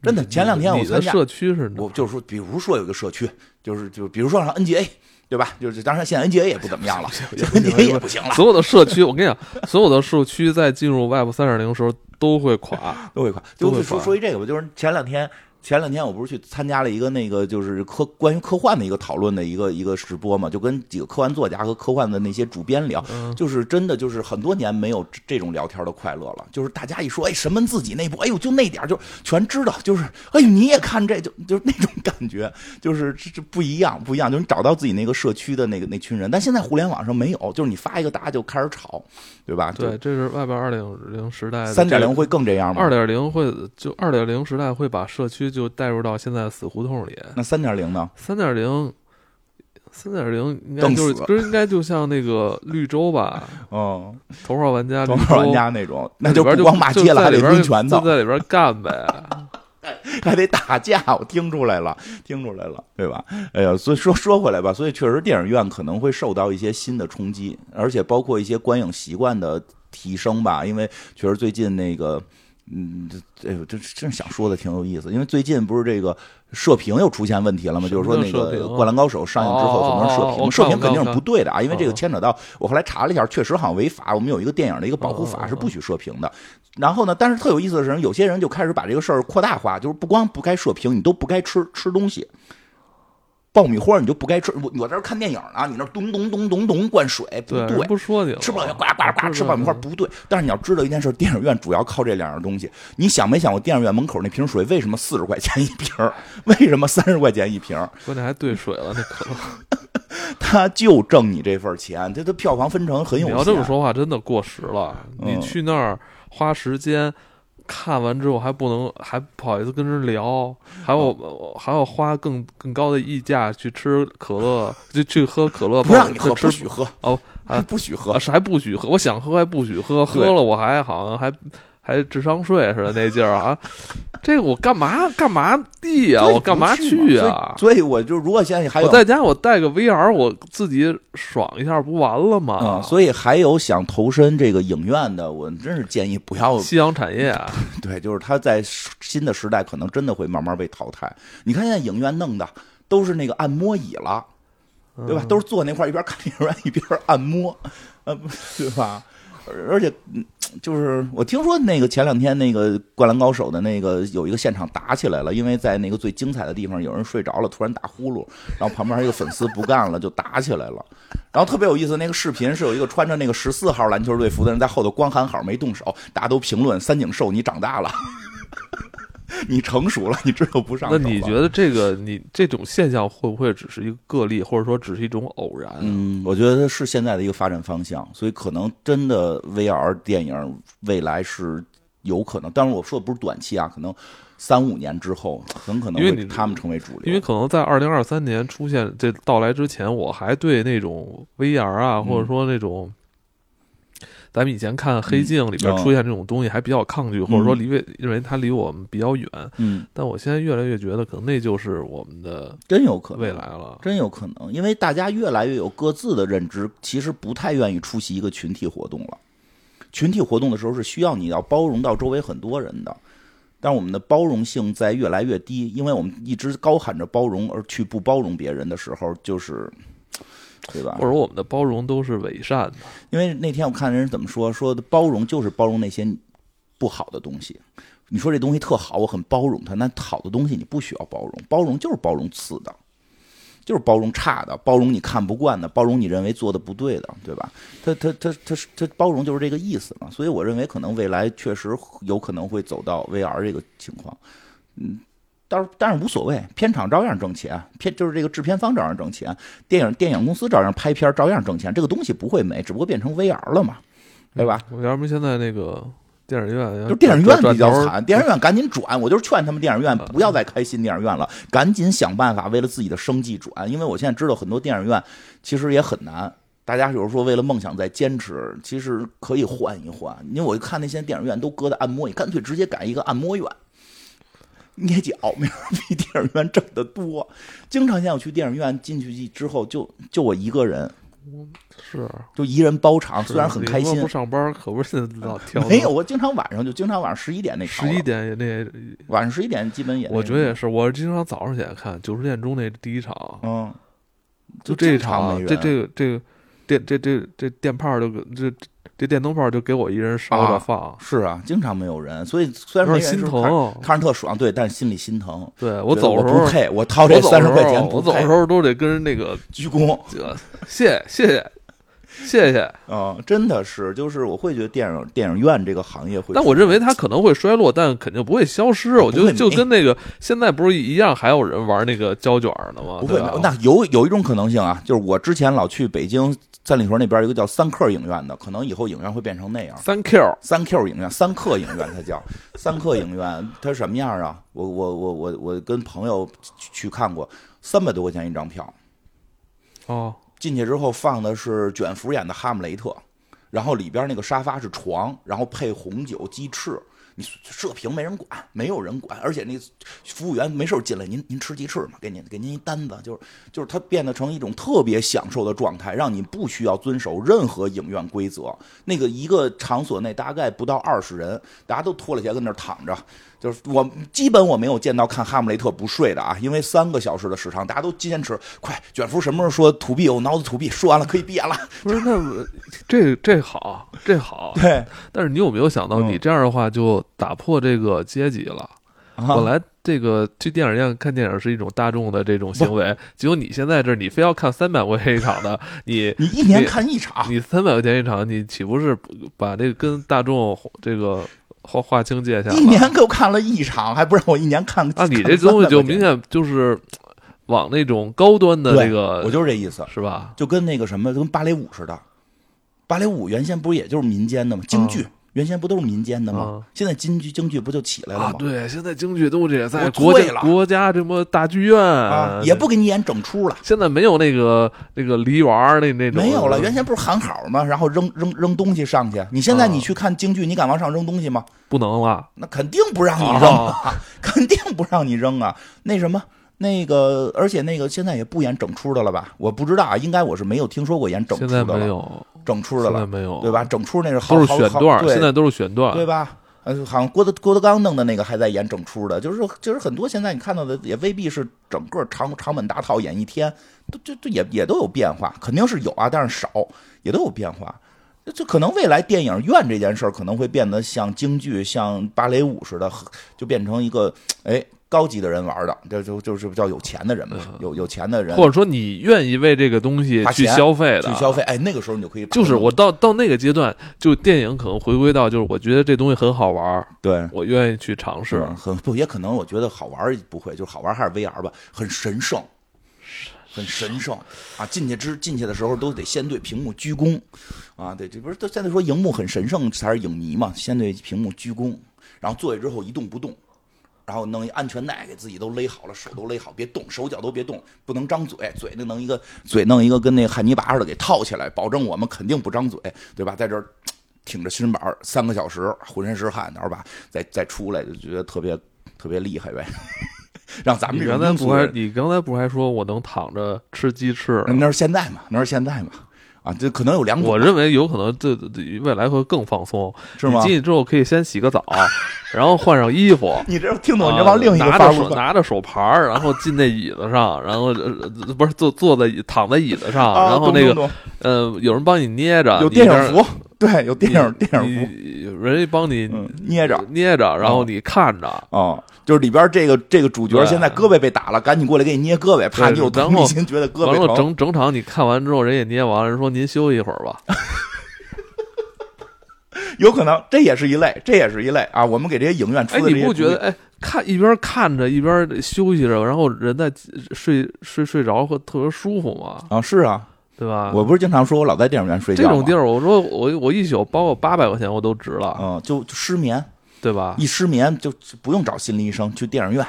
真的，前两天我参加社区是，我就是说，比如说有一个社区，就是就比如说像 NGA，对吧？就是当然现在 NGA 也不怎么样了，NGA 也不行了。所有的社区，我跟你讲，所有的社区在进入 Web 三点零时候都会垮，都会垮。就说说一这个吧，就是前两天。前两天我不是去参加了一个那个就是科关于科幻的一个讨论的一个一个直播嘛，就跟几个科幻作家和科幻的那些主编聊，就是真的就是很多年没有这种聊天的快乐了。就是大家一说哎什么自己内部，哎呦就那点就全知道，就是哎呦你也看这就就是那种感觉，就是这这不一样不一样，就是你找到自己那个社区的那个那群人。但现在互联网上没有，就是你发一个大家就开始吵，对吧？对，这是外边二点零时代，三点零会更这样吗？二点零会就二点零时代会把社区。就带入到现在死胡同里。那三点零呢？三点零，三点零应该就是不是应该就像那个绿洲吧？嗯，头号玩家，头号玩家那种，那就不光骂街了，还得抡拳头，在里边干呗，还得打架。我听出来了，听出来了，对吧？哎呀，所以说说回来吧，所以确实电影院可能会受到一些新的冲击，而且包括一些观影习惯的提升吧，因为确实最近那个。嗯，这这这真想说的挺有意思，因为最近不是这个射频又出现问题了吗？就是说那个《灌篮高手》上映之后怎么射频？射频肯定是不对的啊，因为这个牵扯到我后来查了一下，确实好像违法。我们有一个电影的一个保护法是不许射频的。然后呢，但是特有意思的是，有些人就开始把这个事儿扩大化，就是不光不该射频，你都不该吃吃东西。爆米花你就不该吃，我我在这看电影呢，你那咚咚咚咚咚灌水，不对，不说你吃爆米花呱呱呱吃爆米花不对。但是你要知道一件事，电影院主要靠这两样东西。你想没想过，电影院门口那瓶水为什么四十块钱一瓶？为什么三十块钱一瓶？关键还兑水了，那可乐。他就挣你这份钱，他他票房分成很有。你要这么说话，真的过时了。你去那儿花时间。看完之后还不能还不好意思跟人聊，还要还要花更更高的溢价去吃可乐，就去喝可乐，不让你喝，不许喝。哦，还不许喝，是还不许喝，我想喝还不许喝，喝了我还好像还。还智商税似的那劲儿啊！这个我干嘛干嘛地呀？我干嘛去啊？所以我就如果现在还有我在家，我带个 VR，我自己爽一下不完了吗？所以还有想投身这个影院的，我真是建议不要夕阳产业啊！对，就是他在新的时代可能真的会慢慢被淘汰。你看现在影院弄的都是那个按摩椅了，对吧？都是坐那块一边看电影院一边按摩，呃，对吧？而且，就是我听说那个前两天那个《灌篮高手》的那个有一个现场打起来了，因为在那个最精彩的地方有人睡着了，突然打呼噜，然后旁边一个粉丝不干了，就打起来了。然后特别有意思，那个视频是有一个穿着那个十四号篮球队服的人在后头光喊好没动手，大家都评论三井寿你长大了。你成熟了，你知道不上。那你觉得这个你这种现象会不会只是一个个例，或者说只是一种偶然？嗯，我觉得是现在的一个发展方向，所以可能真的 VR 电影未来是有可能。但是我说的不是短期啊，可能三五年之后很可能因为他们成为主流。因为可能在二零二三年出现这到来之前，我还对那种 VR 啊，或者说那种。咱们以前看《黑镜》里边出现这种东西还比较抗拒，或者说离为认为它离我们比较远。嗯，但我现在越来越觉得，可能那就是我们的真有可能未来了，真有可能，因为大家越来越有各自的认知，其实不太愿意出席一个群体活动了。群体活动的时候是需要你要包容到周围很多人的，但我们的包容性在越来越低，因为我们一直高喊着包容而去不包容别人的时候，就是。对吧？或者我们的包容都是伪善的，因为那天我看人怎么说，说的包容就是包容那些不好的东西。你说这东西特好，我很包容它，那好的东西你不需要包容，包容就是包容次的，就是包容差的，包容你看不惯的，包容你认为做的不对的，对吧？他他他他他包容就是这个意思嘛。所以我认为可能未来确实有可能会走到 VR 这个情况，嗯。但是但是无所谓，片场照样挣钱，片就是这个制片方照样挣钱，电影电影公司照样拍片照样挣钱。这个东西不会没，只不过变成 VR 了嘛，对吧？我要不现在那个电影院，就电影院比较惨，电影院赶紧转。我就是劝他们电影院不要再开新电影院了，赶紧想办法为了自己的生计转。因为我现在知道很多电影院其实也很难，大家有时候说为了梦想在坚持，其实可以换一换。因为我看那些电影院都搁在按摩，你干脆直接改一个按摩院。捏脚，没人比电影院挣得多。经常像我去电影院进去之后，就就我一个人，是，就一人包场，虽然很开心不。上班可不是老挑。没有，我经常晚上就经常晚上十一点那场十一，点也那，晚上十一点基本也。我觉得也是，我经常早上起来看九十点钟那第一场，嗯，就这一场，这这个这个电这这这电炮就给这这电灯泡就给我一人烧着啊放，是啊，经常没有人，所以虽然说心疼。看着特爽，对，但是心里心疼。对我走的时候，不配，我掏这三十块钱不走的时候都得跟人那个鞠躬。这个谢谢谢谢谢谢。啊、真的是，就是我会觉得电影电影院这个行业会，但我认为它可能会衰落，但肯定不会消失。我觉得就跟那个现在不是一样，还有人玩那个胶卷呢吗？不会，那有有一种可能性啊，就是我之前老去北京三里屯那边有一个叫三克影院的，可能以后影院会变成那样。三 Q 三 Q 影院，三克影院，它叫 三克影院，它什么样啊？我我我我我跟朋友去去看过，三百多块钱一张票，哦，进去之后放的是卷福演的《哈姆雷特》，然后里边那个沙发是床，然后配红酒鸡翅。你射屏没人管，没有人管，而且那服务员没事进来，您您吃鸡翅吗？给您给您一单子，就是就是它变得成一种特别享受的状态，让你不需要遵守任何影院规则。那个一个场所内大概不到二十人，大家都脱了鞋跟那儿躺着，就是我基本我没有见到看《哈姆雷特》不睡的啊，因为三个小时的时长，大家都坚持快。卷福什么时候说土币？我脑子土币，说完了可以闭眼了。不是那这这好这好，对，但是你有没有想到，嗯你这样的话就打破这个阶级了？啊本来这个去电影院看电影是一种大众的这种行为，结果你现在这你非要看三百块钱一场的，你你一年看一场，你三百块钱一场，你岂不是把这个跟大众这个划划清界限了？一年给我看了一场，还不让我一年看？啊，你这东西就300块钱明显就是往那种高端的对这个，我就是这意思，是吧？就跟那个什么，就跟芭蕾舞似的。芭蕾舞原先不是也就是民间的吗？京剧、原先不都是民间的吗？嗯现在京剧京剧不就起来了吗？啊，对，现在京剧都这在国家国家这么大剧院啊，也不给你演整出了。现在没有那个那个梨园儿那那种没有了，原先不是喊好吗？然后扔扔扔东西上去。你现在啊你去看京剧，你敢往上扔东西吗？不能了。那肯定不让你扔啊，肯定不让你扔啊。那什么，那个，而且那个现在也不演整出的了吧？我不知道啊，应该我是没有听说过演整出的了，在没有，整出的了，没有，对吧？整出那是好都是选段现在都是选段。对吧？呃，好像郭德郭德纲弄的那个还在演整出的，就是就是很多现在你看到的也未必是整个长长本大套演一天，都这这也也都有变化，肯定是有啊，但是少，也都有变化。这这可能未来电影院这件事儿可能会变得像京剧、像芭蕾舞似的，就变成一个哎高级的人玩的，这就就是比较有钱的人嘛，有有钱的人或者说你愿意为这个东西去消费的，去消费，哎，那个时候你就可以就是我到到那个阶段，就电影可能回归到就是我觉得这东西很好玩儿，对。我愿意去尝试。很不也可能，我觉得好玩儿不会，就是好玩儿还是 VR 吧，很神圣，很神圣啊！进去之进去的时候都得先对屏幕鞠躬啊，对，这不是都现在说荧幕很神圣才是影迷嘛，先对屏幕鞠躬，然后坐下之后一动不动。然后弄一安全带给自己都勒好了，手都勒好，别动，手脚都别动，不能张嘴，嘴那弄一个嘴弄一个跟那个汉尼拔似的给套起来，保证我们肯定不张嘴，对吧？在这儿挺着心板三个小时，浑身是汗，然后吧，再再出来就觉得特别特别厉害呗。让咱们你刚才不还你刚才不还说我能躺着吃鸡翅？那是现在嘛，那是现在嘛，啊，这可能有两种，我认为有可能这这未来会更放松。是吗你？进去之后可以先洗个澡，然后换上衣服。你这听懂，啊你这往另一个拿方向着手拿着手牌儿，然后进那椅子上，然后呃不是坐坐在躺在椅子上，啊，然后那个呃有人帮你捏着，懂有电影服，对，有电影电影服，人家帮你嗯，捏着。捏着，然后哦你看着，哦，就是里边这个这个主角对现在胳膊被打了，赶紧过来给你捏胳膊，怕对你有然后同理心，觉得胳膊疼。整整场你看完之后，人也捏完了，人说您休息一会儿吧。有可能这也是一类，这也是一类啊。我们给这些影院出哎，的你不觉得哎，看一边看着一边休息着，然后人在睡睡睡着会特别舒服吗？啊？是啊，对吧？我不是经常说我老在电影院睡觉吗这种地，儿，我说我我一宿包括八百块钱我都值了，嗯，就就失眠，对吧？一失眠就不用找心理医生，去电影院。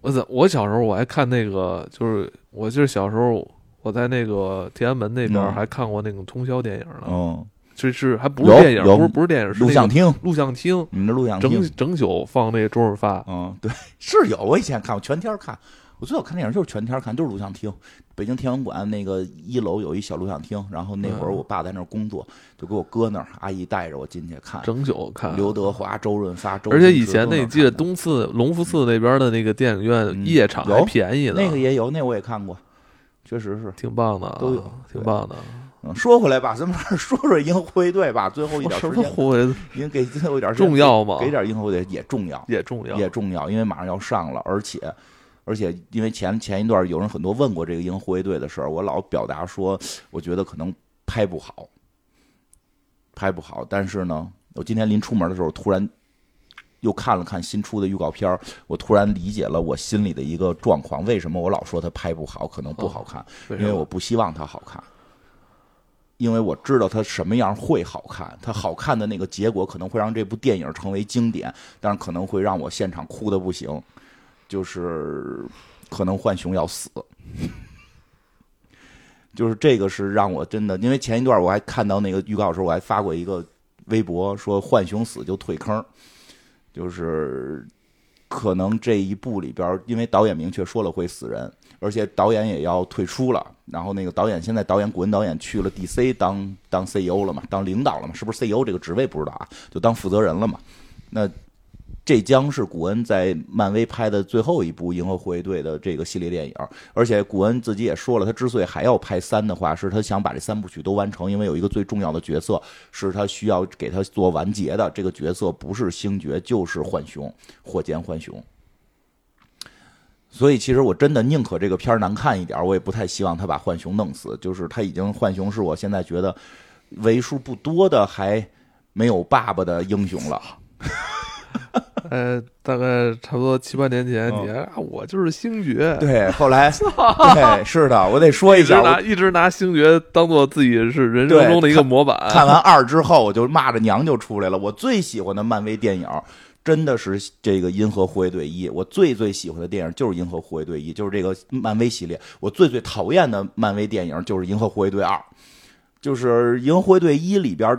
我在我小时候我还看那个，就是我就是小时候我在那个天安门那边嗯还看过那种通宵电影呢。嗯，这是还不是电影，不是不是电影，是录像厅，录像厅，你们的录像厅整，整宿放那个周润发，嗯，对，是有。我以前看我，全天看。我最早看电影就是全天儿看，就是录像厅。北京天文馆那个一楼有一小录像厅，然后那会儿嗯我爸在那儿工作，就给我搁那儿，阿姨带着我进去看。整宿看。刘德华、周润发、周而且以前那记得东四隆福寺那边的那个电影院嗯夜场还便宜呢，那个也有，那我也看过，确实是。挺棒的啊，都有挺棒的。嗯，说回来吧，咱们说说银河护卫队吧。最后一点时间，么护卫因为给最后一点重要吗给给点银河护卫队也重要。也重要，也重要，因为马上要上了，而且而且因为前前一段有人很多问过这个银河护卫队的事儿，我老表达说，我觉得可能拍不好，拍不好。但是呢，我今天临出门的时候，突然又看了看新出的预告片儿，我突然理解了我心里的一个状况，为什么我老说它拍不好，可能不好看，为因为我不希望它好看。因为我知道它什么样会好看，它好看的那个结果可能会让这部电影成为经典，但是可能会让我现场哭的不行，就是可能浣熊要死，就是这个是让我真的，因为前一段我还看到那个预告的时候，我还发过一个微博说浣熊死就退坑，就是可能这一部里边，因为导演明确说了会死人，而且导演也要退出了。然后那个导演现在导演古恩导演去了 DC 当当 CEO 了嘛，当领导了嘛，是不是 CEO 这个职位不知道啊？就当负责人了嘛。那这将是古恩在漫威拍的最后一部《银河护卫队》的这个系列电影，而且古恩自己也说了，他之所以还要拍三的话，是他想把这三部曲都完成，因为有一个最重要的角色是他需要给他做完结的，这个角色不是星爵就是浣熊，火箭浣熊。所以，其实我真的宁可这个片儿难看一点，我也不太希望他把浣熊弄死。就是他已经浣熊是我现在觉得为数不多的还没有爸爸的英雄了。呃，大概差不多七八年前，嗯你还啊，我就是星爵，对，后来对是的，我得说一下，一直拿一直拿星爵当做自己是人生中的一个模板。看完二之后，我就骂着娘就出来了。我最喜欢的漫威电影。真的是这个《银河护卫队一》，我最最喜欢的电影就是《银河护卫队一》，就是这个漫威系列。我最最讨厌的漫威电影就是《银河护卫队二》，就是《银河护卫队一》里边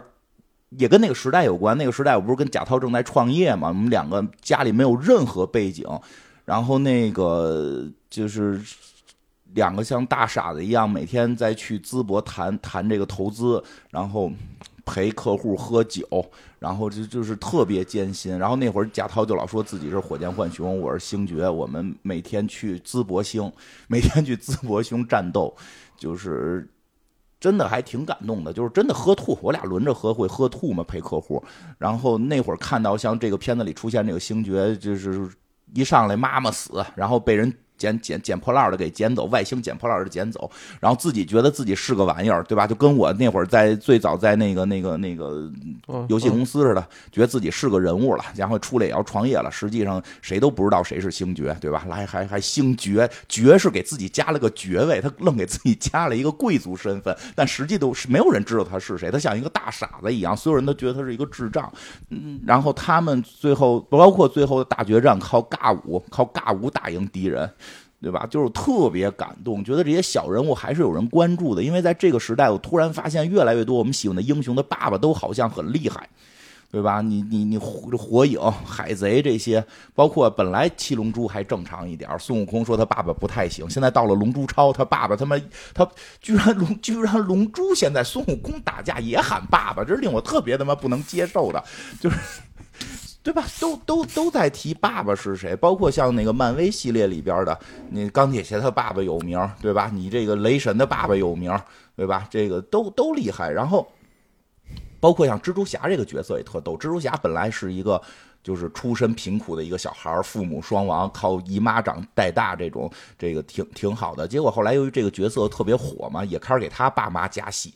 也跟那个时代有关。那个时代我不是跟贾涛正在创业嘛，我们两个家里没有任何背景，然后那个就是两个像大傻子一样，每天在去淄博谈谈这个投资，然后陪客户喝酒，然后就就是特别艰辛。然后那会儿贾涛就老说自己是火箭浣熊，我是星爵，我们每天去淄博星，每天去淄博星战斗，就是。真的还挺感动的，就是真的喝吐，我俩轮着喝会喝吐嘛，陪客户。然后那会儿看到像这个片子里出现这个星爵，就是一上来妈妈死，然后被人捡捡捡破烂的给捡走，外星捡破烂的捡走，然后自己觉得自己是个玩意儿，对吧？就跟我那会儿在最早在那个那个那个嗯游戏公司似的，觉得自己是个人物了，然后出来也要创业了。实际上谁都不知道谁是星爵，对吧？来还还星爵，爵是给自己加了个爵位，他愣给自己加了一个贵族身份，但实际都是没有人知道他是谁，他像一个大傻子一样，所有人都觉得他是一个智障。嗯，然后他们最后包括最后的大决战，靠尬舞，靠尬舞打赢敌人。对吧？就是特别感动，觉得这些小人物还是有人关注的，因为在这个时代，我突然发现越来越多我们喜欢的英雄的爸爸都好像很厉害，对吧？你你你火影、海贼这些，包括本来七龙珠还正常一点，孙悟空说他爸爸不太行，现在到了龙珠超，他爸爸他妈他居然龙居然龙珠现在孙悟空打架也喊爸爸，这是令我特别他妈不能接受的，就是。对吧？都都都在提爸爸是谁，包括像那个漫威系列里边的，你钢铁侠他爸爸有名，对吧？你这个雷神的爸爸有名，对吧？这个都都厉害。然后，包括像蜘蛛侠这个角色也特逗。蜘蛛侠本来是一个就是出身贫苦的一个小孩父母双亡，靠姨妈长带大，这种这个挺挺好的。结果后来由于这个角色特别火嘛，也开始给他爸妈加戏。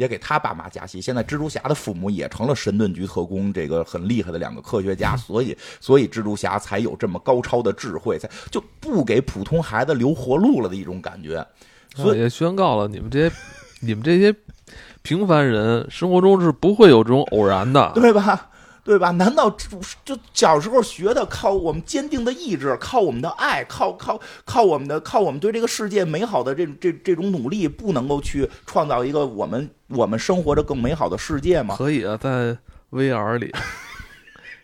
也给他爸妈加戏，现在蜘蛛侠的父母也成了神盾局特工，这个很厉害的两个科学家，所以所以蜘蛛侠才有这么高超的智慧，才就不给普通孩子留活路了的一种感觉。所以也宣告了你们这些你们这些平凡人生活中是不会有这种偶然的。对吧？对吧？难道就小时候学的靠我们坚定的意志，靠我们的爱，靠靠靠我们的靠我们对这个世界美好的这这这种努力，不能够去创造一个我们我们生活着更美好的世界吗？可以啊，在 VR 里，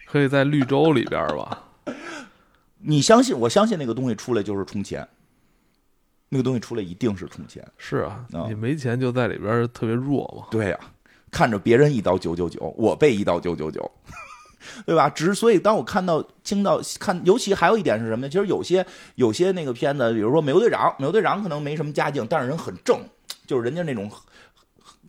可以在绿洲里边吧。你相信？我相信那个东西出来就是充钱，那个东西出来一定是充钱。是啊，你没钱就在里边特别弱嘛。对呀。看着别人一刀九九九，我被一刀九九九，对吧？只是所以，当我看到、听到、看，尤其还有一点是什么呢？其实有些有些那个片子，比如说《美国队长》，《美国队长》可能没什么家境，但是人很正，就是人家那种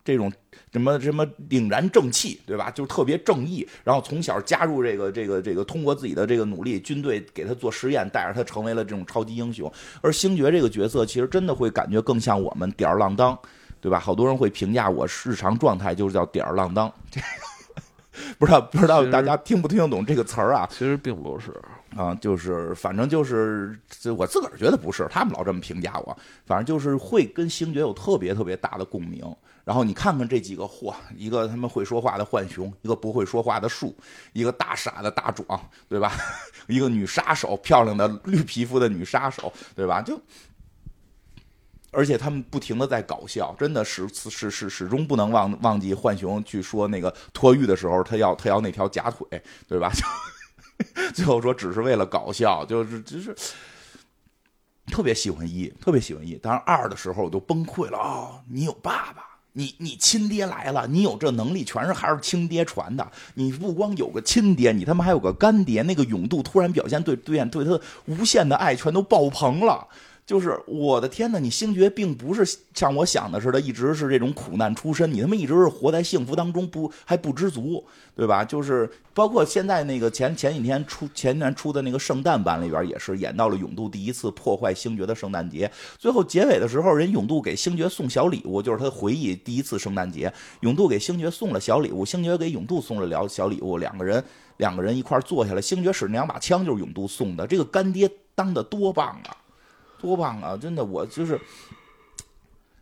这种什么什么凛然正气，对吧？就是特别正义。然后从小加入这个这个这个，通过自己的这个努力，军队给他做实验，带着他成为了这种超级英雄。而星爵这个角色，其实真的会感觉更像我们吊儿郎当。对吧？好多人会评价我日常状态就是叫吊儿郎当，这个 不知道不知道大家听不听得懂这个词儿啊？其实并不是啊，就是反正就是我自个儿觉得不是，他们老这么评价我。反正就是会跟星爵有特别特别大的共鸣。然后你看看这几个货，一个他们会说话的浣熊，一个不会说话的树，一个大傻的大壮，对吧？一个女杀手，漂亮的绿皮肤的女杀手，对吧？就。而且他们不停的在搞笑，真的始始始始终不能忘忘记浣熊去说那个脱玉的时候，他要他要那条假腿，对吧？最后说只是为了搞笑，就是就是特别喜欢一，特别喜欢一。当然二的时候我就崩溃了啊！你有爸爸，你你亲爹来了，你有这能力，全是还是亲爹传的。你不光有个亲爹，你他妈还有个干爹。那个勇度突然表现对对对他无限的爱，全都爆棚了。就是我的天呐，你星爵并不是像我想的似的，一直是这种苦难出身，你他妈一直是活在幸福当中，不还不知足，对吧？就是包括现在那个前前几天出前年出的那个圣诞版里边，也是演到了永度第一次破坏星爵的圣诞节，最后结尾的时候，人永度给星爵送小礼物，就是他回忆第一次圣诞节，永度给星爵送了小礼物，星爵给永度送了了小礼物，两个人两个人一块坐下来，星爵使两把枪就是永度送的，这个干爹当的多棒啊！多棒啊！真的，我就是，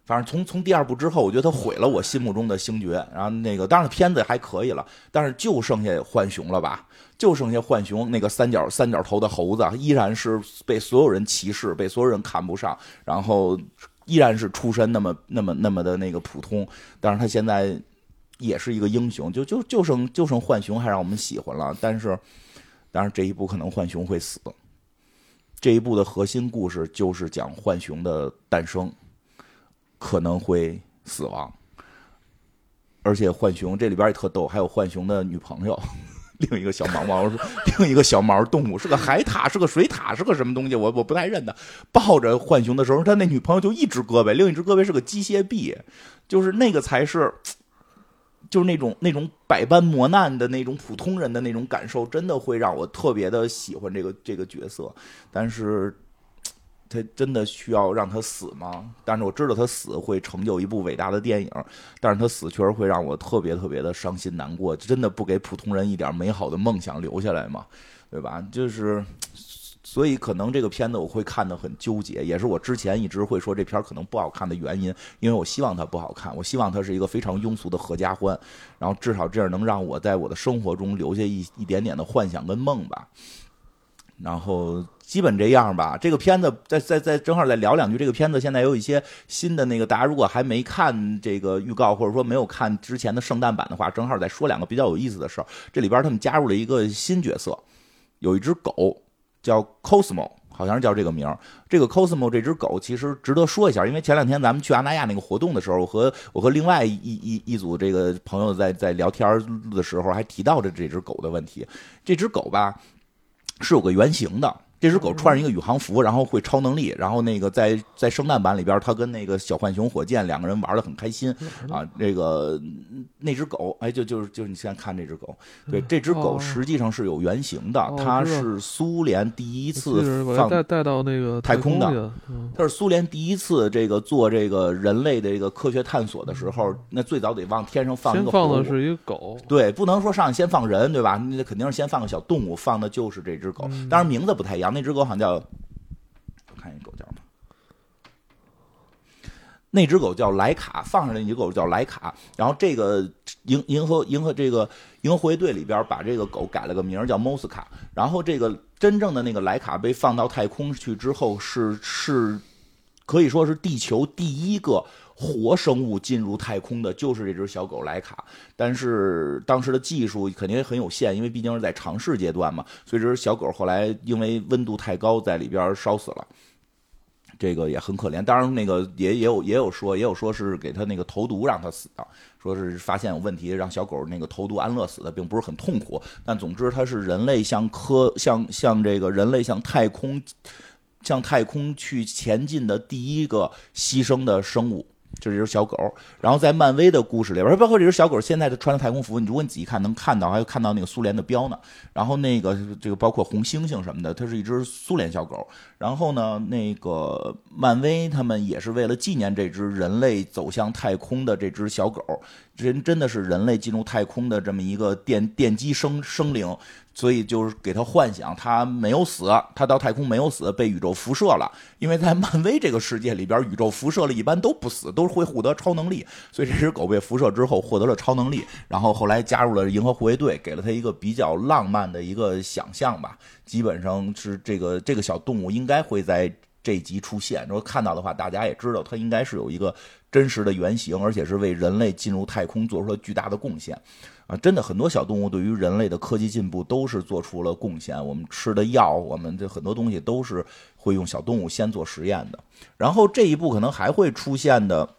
反正从从第二部之后，我觉得他毁了我心目中的星爵。然后那个，当然片子还可以了，但是就剩下浣熊了吧？就剩下浣熊那个三角三角头的猴子，依然是被所有人歧视，被所有人看不上，然后依然是出身那么那么那么的那个普通。但是他现在也是一个英雄，就就就剩就剩浣熊还让我们喜欢了。但是，当然这一部可能浣熊会死。这一部的核心故事就是讲浣熊的诞生，可能会死亡，而且浣熊这里边也特逗，还有浣熊的女朋友，另一个小毛毛，另一个小毛动物是个海獭，是个水獭，是个什么东西？我我不太认得。抱着浣熊的时候，他那女朋友就一只胳膊，另一只胳膊是个机械臂，就是那个才是。就是那种那种百般磨难的那种普通人的那种感受，真的会让我特别的喜欢这个这个角色。但是，他真的需要让他死吗？但是我知道他死会成就一部伟大的电影，但是他死确实会让我特别特别的伤心难过。真的不给普通人一点美好的梦想留下来吗？对吧？就是。所以可能这个片子我会看得很纠结，也是我之前一直会说这片可能不好看的原因，因为我希望它不好看，我希望它是一个非常庸俗的合家欢，然后至少这样能让我在我的生活中留下一一点点的幻想跟梦吧。然后基本这样吧。这个片子再再再正好再聊两句，这个片子现在有一些新的那个，大家如果还没看这个预告，或者说没有看之前的圣诞版的话，正好再说两个比较有意思的事儿。这里边他们加入了一个新角色，有一只狗。叫 Cosmo，好像是叫这个名儿。这个 Cosmo 这只狗其实值得说一下，因为前两天咱们去阿那亚那个活动的时候，我和我和另外一一一组这个朋友在在聊天的时候，还提到着这只狗的问题。这只狗吧，是有个原型的。这只狗穿上一个宇航服，然后会超能力，然后那个在在圣诞版里边，它跟那个小浣熊火箭两个人玩的很开心啊。这个那只狗，哎，就就是就是你现在看这只狗，对，这只狗实际上是有原型的，它是苏联第一次放带带到那个太空的，它是苏联第一次这个做这个人类的这个科学探索的时候，那最早得往天上放一个放的是一个狗，对，不能说上去先放人，对吧？那肯定是先放个小动物，放的就是这只狗，当然名字不太一样。那只狗好像叫，我看一狗叫什么？那只狗叫莱卡，放上那只狗叫莱卡。然后这个银银河银河这个银河护卫队里边把这个狗改了个名儿叫莫斯卡，然后这个真正的那个莱卡被放到太空去之后，是是可以说是地球第一个活生物进入太空的，就是这只小狗莱卡。但是当时的技术肯定很有限，因为毕竟是在尝试阶段嘛，所以这只小狗后来因为温度太高，在里边烧死了。这个也很可怜，当然那个也也有也有说也有说是给他那个投毒让他死的，说是发现有问题让小狗那个投毒安乐死的，并不是很痛苦。但总之，它是人类向科向向这个人类向太空向太空去前进的第一个牺牲的生物。这只小狗，然后在漫威的故事里边，包括这只小狗现在它穿着太空服，你如果你仔细看，能看到还有看到那个苏联的标呢。然后那个这个包括红猩猩什么的，它是一只苏联小狗。然后呢，那个漫威他们也是为了纪念这只人类走向太空的这只小狗，人真的是人类进入太空的这么一个奠奠基生生灵。所以就是给他幻想，他没有死，他到太空没有死，被宇宙辐射了。因为在漫威这个世界里边，宇宙辐射了一般都不死，都是会获得超能力。所以这只狗被辐射之后获得了超能力，然后后来加入了银河护卫队，给了他一个比较浪漫的一个想象吧。基本上是这个这个小动物应该会在这一集出现。如果看到的话，大家也知道它应该是有一个真实的原型，而且是为人类进入太空做出了巨大的贡献。啊，真的很多小动物对于人类的科技进步都是做出了贡献。我们吃的药，我们这很多东西都是会用小动物先做实验的。然后这一步可能还会出现的，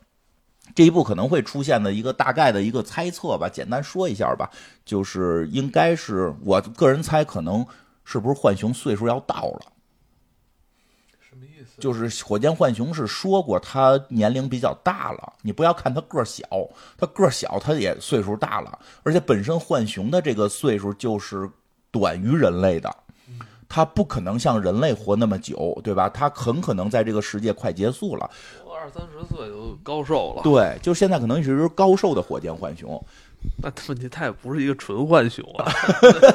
这一步可能会出现的一个大概的一个猜测吧，简单说一下吧，就是应该是我个人猜，可能是不是浣熊岁数要到了。就是火箭浣熊是说过，他年龄比较大了。你不要看他个小，他个小，他也岁数大了。而且本身浣熊的这个岁数就是短于人类的，他不可能像人类活那么久，对吧？他很可能在这个世界快结束了，二三十岁就高寿了。对，就现在可能是一只高寿的火箭浣熊。那问题他也不是一个纯浣熊啊，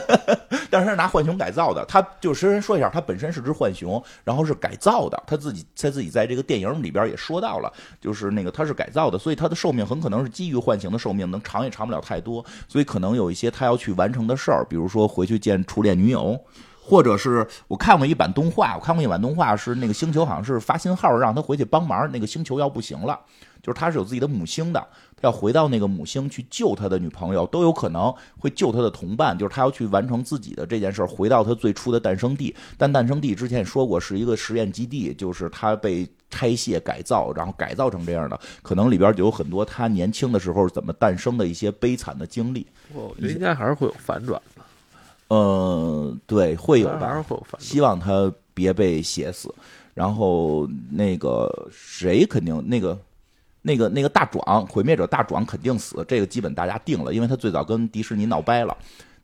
但是他拿浣熊改造的。他就先说一下，他本身是只浣熊，然后是改造的。他自己他自己在这个电影里边也说到了，就是那个他是改造的，所以他的寿命很可能是基于浣熊的寿命，能长也长不了太多。所以可能有一些他要去完成的事儿，比如说回去见初恋女友，或者是我看过一版动画，我看过一版动画是那个星球好像是发信号让他回去帮忙，那个星球要不行了。就是他是有自己的母星的，他要回到那个母星去救他的女朋友，都有可能会救他的同伴。就是他要去完成自己的这件事儿，回到他最初的诞生地。但诞生地之前也说过是一个实验基地，就是他被拆卸改造，然后改造成这样的。可能里边就有很多他年轻的时候怎么诞生的一些悲惨的经历。我觉得应该还是会有反转的。嗯，对，会有吧？会有反转。希望他别被写死。然后那个谁肯定那个。那个那个大壮，毁灭者大壮肯定死，这个基本大家定了，因为他最早跟迪士尼闹掰了。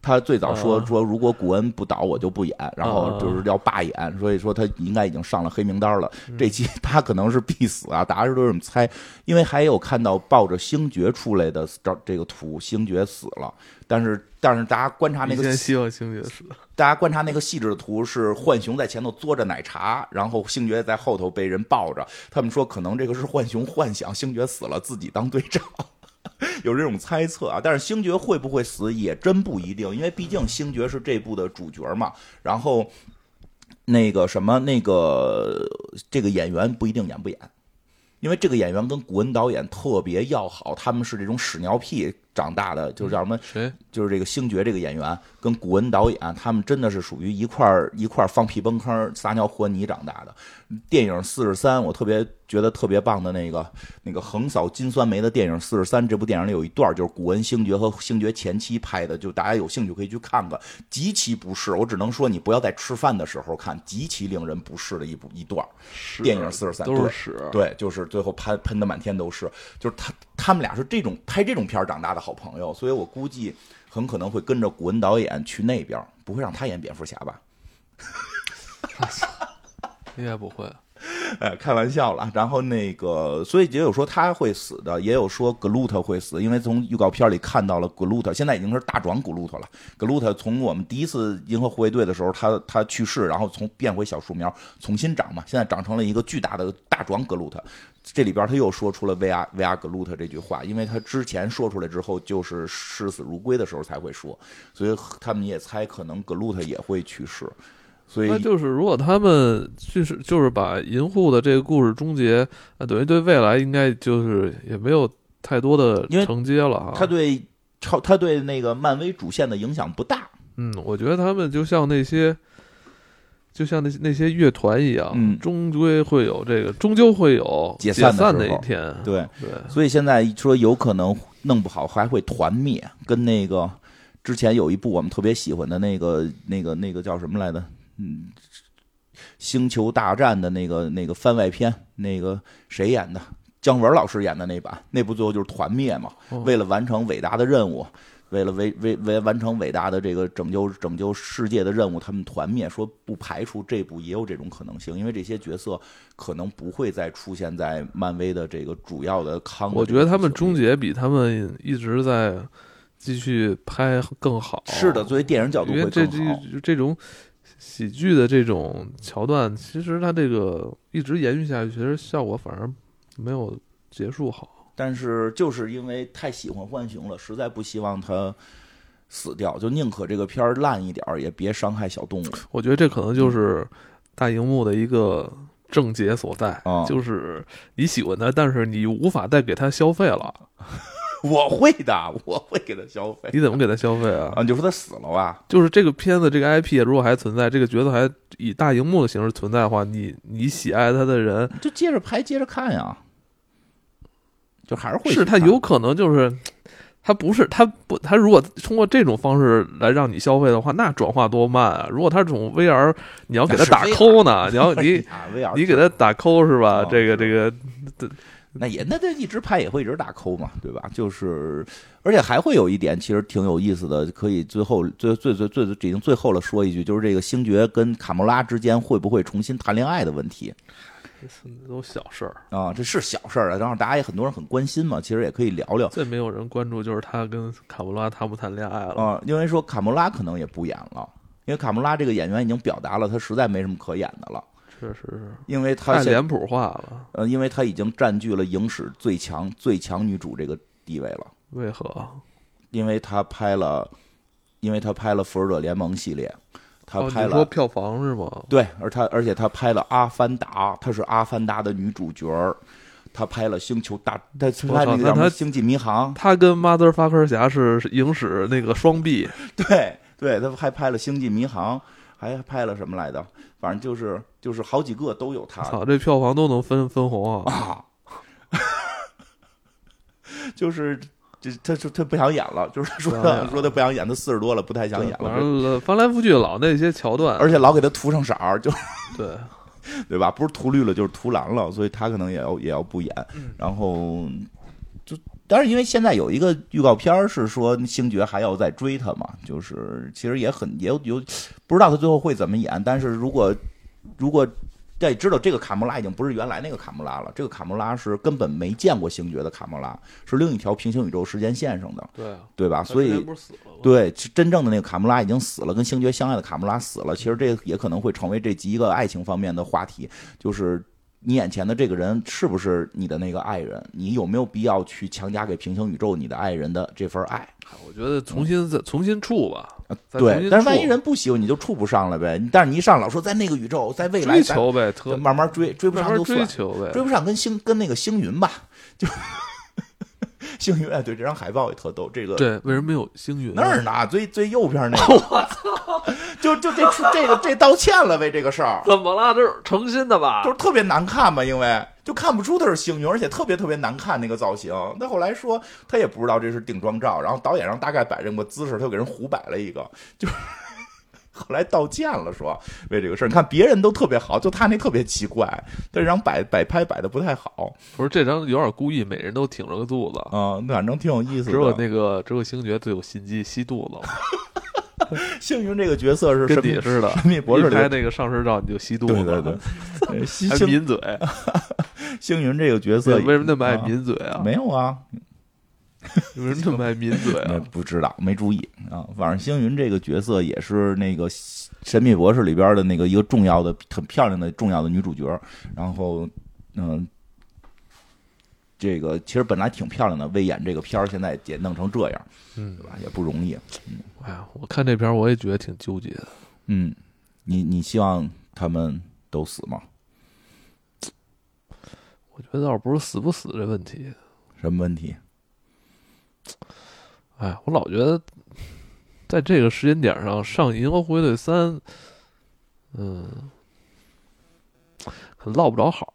他最早说说，如果古恩不倒，我就不演，然后就是要罢演，所以说他应该已经上了黑名单了。这期他可能是必死啊，大家都这么猜。因为还有看到抱着星爵出来的这这个图，星爵死了，但是但是大家观察那个，希望星爵死。大家观察那个细致的图，是浣熊在前头嘬着奶茶，然后星爵在后头被人抱着。他们说可能这个是浣熊幻想星爵死了，自己当队长。有这种猜测啊，但是星爵会不会死也真不一定，因为毕竟星爵是这部的主角嘛。然后那个什么，那个这个演员不一定演不演，因为这个演员跟古恩导演特别要好，他们是这种屎尿屁。长大的就是叫什么？谁？就是这个星爵这个演员跟古恩导演，他们真的是属于一块一块放屁崩坑、撒尿和泥长大的。电影《四十三》，我特别觉得特别棒的那个那个横扫金酸梅的电影《四十三》，这部电影里有一段就是古恩星爵和星爵前妻拍的，就大家有兴趣可以去看看，极其不适。我只能说你不要在吃饭的时候看，极其令人不适的一部一段。电影《四十三》都是屎，对，就是最后喷喷的满天都是，就是他他们俩是这种拍这种片长大的。好朋友，所以我估计很可能会跟着古恩导演去那边，不会让他演蝙蝠侠吧？应该不会。哎，开玩笑了。然后那个，所以也有说他会死的，也有说格鲁特会死，因为从预告片里看到了格鲁特，现在已经是大壮格鲁特了。格鲁特从我们第一次银河护卫队的时候，他他去世，然后从变回小树苗，重新长嘛，现在长成了一个巨大的大壮格鲁特。这里边他又说出了 “V R V R 格鲁特”这句话，因为他之前说出来之后，就是视死如归的时候才会说，所以他们也猜可能格鲁特也会去世。所以那就是如果他们就是就是把银护的这个故事终结，那等于对未来应该就是也没有太多的承接了啊。他对超他对那个漫威主线的影响不大。嗯，我觉得他们就像那些，就像那那些乐团一样，嗯终归会有这个，终究会有解散那一天。对，对，所以现在说有可能弄不好还会团灭，跟那个之前有一部我们特别喜欢的那个那个那个叫什么来着？嗯，星球大战的那个那个番外篇，那个谁演的？姜文老师演的那版，那部最后就是团灭嘛，哦为了完成伟大的任务。为了为为为完成伟大的这个拯救拯救世界的任务，他们团灭，说不排除这部也有这种可能性，因为这些角色可能不会再出现在漫威的这个主要的康。我觉得他们终结比他们一直在继续拍更好。是的，作为电影角度会因为这更好。这这种喜剧的这种桥段，其实它这个一直延续下去，其实效果反而没有结束好。但是就是因为太喜欢浣熊了，实在不希望它死掉，就宁可这个片儿烂一点儿，也别伤害小动物。我觉得这可能就是大荧幕的一个症结所在，啊就是你喜欢它，但是你无法再给它消费了。我会的，我会给他消费。你怎么给他消费啊？啊，你就说他死了吧？就是这个片子这个 IP 如果还存在，这个角色还以大荧幕的形式存在的话，你你喜爱他的人，就接着拍，接着看呀。就还是会是他有可能就是。他不是他不他如果通过这种方式来让你消费的话，那转化多慢啊！如果他这种 VR，你要给他打扣呢，你要你你给他打扣是吧？哦这个这个那也那这一直拍也会一直打扣嘛，对吧？就是，而且还会有一点，其实挺有意思的，可以最后最最最最最已经最后了说一句，就是这个星爵跟卡莫拉之间会不会重新谈恋爱的问题都小事儿，啊？这是小事儿啊，然后大家也很多人很关心嘛，其实也可以聊聊最没有人关注就是他跟卡莫拉谈不谈恋爱了。啊，因为说卡莫拉可能也不演了。因为卡莫拉这个演员已经表达了，他实在没什么可演的了，确实是因为他太脸谱化了。呃，因为他已经占据了影史最强最强女主这个地位了。为何？因为他拍了，因为他拍了《复仇者联盟》系列，他哦，拍了、你说票房是吗？对，而他而且他拍了《阿凡达》，她是《阿凡达》的女主角儿，他拍了《星球大》，他他拍那个星际迷航》，他跟 Mother Fucker 侠是是影史那个双臂，对对，他还拍了《星际迷航》，还拍了什么来着？反正就是就是好几个都有他操，这票房都能分分红啊！啊，就是。这他说他不想演了，就是说不想演了说他不想演，他四十多了，不太想演了，完了，翻来覆去老那些桥段，而且老给他涂上色儿，就对，对吧？不是涂绿了就是涂蓝了，所以他可能也要也要不演。嗯然后就，当然因为现在有一个预告片儿是说星爵还要再追他嘛，就是其实也很也有有不知道他最后会怎么演，但是如果如果。在知道这个卡莫拉已经不是原来那个卡莫拉了，这个卡莫拉是根本没见过星爵的卡莫拉，是另一条平行宇宙时间线上的，对啊，对吧？所以？对，真正的那个卡莫拉已经死了，跟星爵相爱的卡莫拉死了。其实这也可能会成为这集一个爱情方面的话题，就是你眼前的这个人是不是你的那个爱人？你有没有必要去强加给平行宇宙你的爱人的这份爱？我觉得重新再重新处吧，对，但是万一人不喜欢，你就处不上了呗。但是你一上老说在那个宇宙，在未来咱追求呗，慢慢追，追不上就算，求呗，追不上跟星跟那个星云吧，就 星云哎，对，这张海报也特逗，这个对，为什么没有星云？那儿呢，最最右边那个，我操！就就这出这个这道歉了呗这个事儿，怎么了？这是诚心的吧？就是特别难看嘛，因为就看不出他是星云，而且特别特别难看那个造型。他后来说他也不知道这是定妆照，然后导演让大概摆这么个姿势，他就给人胡摆了一个，就是后来道歉了，说为这个事儿。你看别人都特别好，就他那特别奇怪，他这张摆摆拍摆的不太好不是这张有点故意，每人都挺着个肚子，啊、反正挺有意思的。只有那个只有星爵最有心机，吸肚子了。星云这个角色是跟神秘你似的，神秘博士拍那个上身照你就吸肚子，对对对，吸抿嘴，星云这个角色为什么那么爱啊抿嘴啊？没有啊，为什么那么爱抿嘴啊？不知道，没注意啊。反正星云这个角色也是那个《神秘博士》里边的那个一个重要的、很漂亮的重要的女主角。然后，嗯、这个其实本来挺漂亮的，为演这个片儿，现在也弄成这样，嗯对，吧？也不容易。嗯哎呀，我看这片儿我也觉得挺纠结的。嗯，你你希望他们都死吗？我觉得倒不是死不死的问题，什么问题？哎，我老觉得在这个时间点上上《银河护卫队三》，嗯，可落不着好，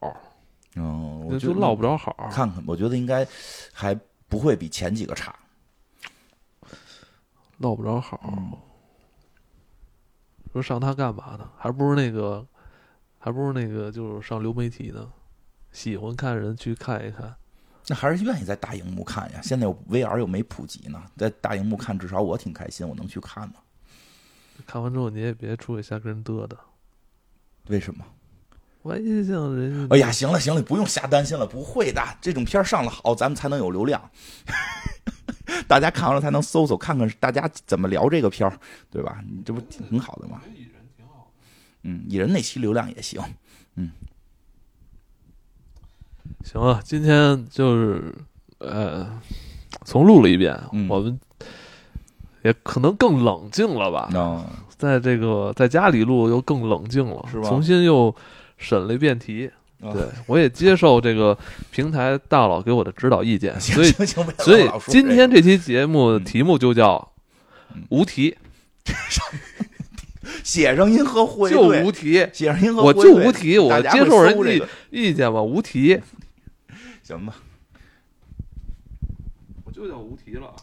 嗯，我觉得就落不着好。看看，我觉得应该还不会比前几个差。落不着好。嗯说上他干嘛呢？还不如那个，还不如那个，就是上流媒体呢。喜欢看人去看一看。那还是愿意在大荧幕看呀。现在有 VR 又没普及呢，在大荧幕看，至少我挺开心，我能去看呢。看完之后你也别出去瞎跟人嘚嘚，为什么？万一像人哎呀，行了行了，不用瞎担心了，不会的，这种片儿上了好，咱们才能有流量。大家看完了才能搜搜看看大家怎么聊这个片儿，对吧？你这不挺好的吗？嗯，蚁人那期流量也行。行了，今天就是呃，重录了一遍，嗯我们也可能更冷静了吧。嗯，在这个在家里录又更冷静了，是吧重新又审了一遍题。啊对我也接受这个平台大佬给我的指导意见，行所以行行，别所以老说今天这这期节目的题目就叫嗯“无题 写上银河护”，卫就队无题，写上银河我卫队就无题，我大家会接受人意搜这个意见吧，无题，行吧。我就叫无题了。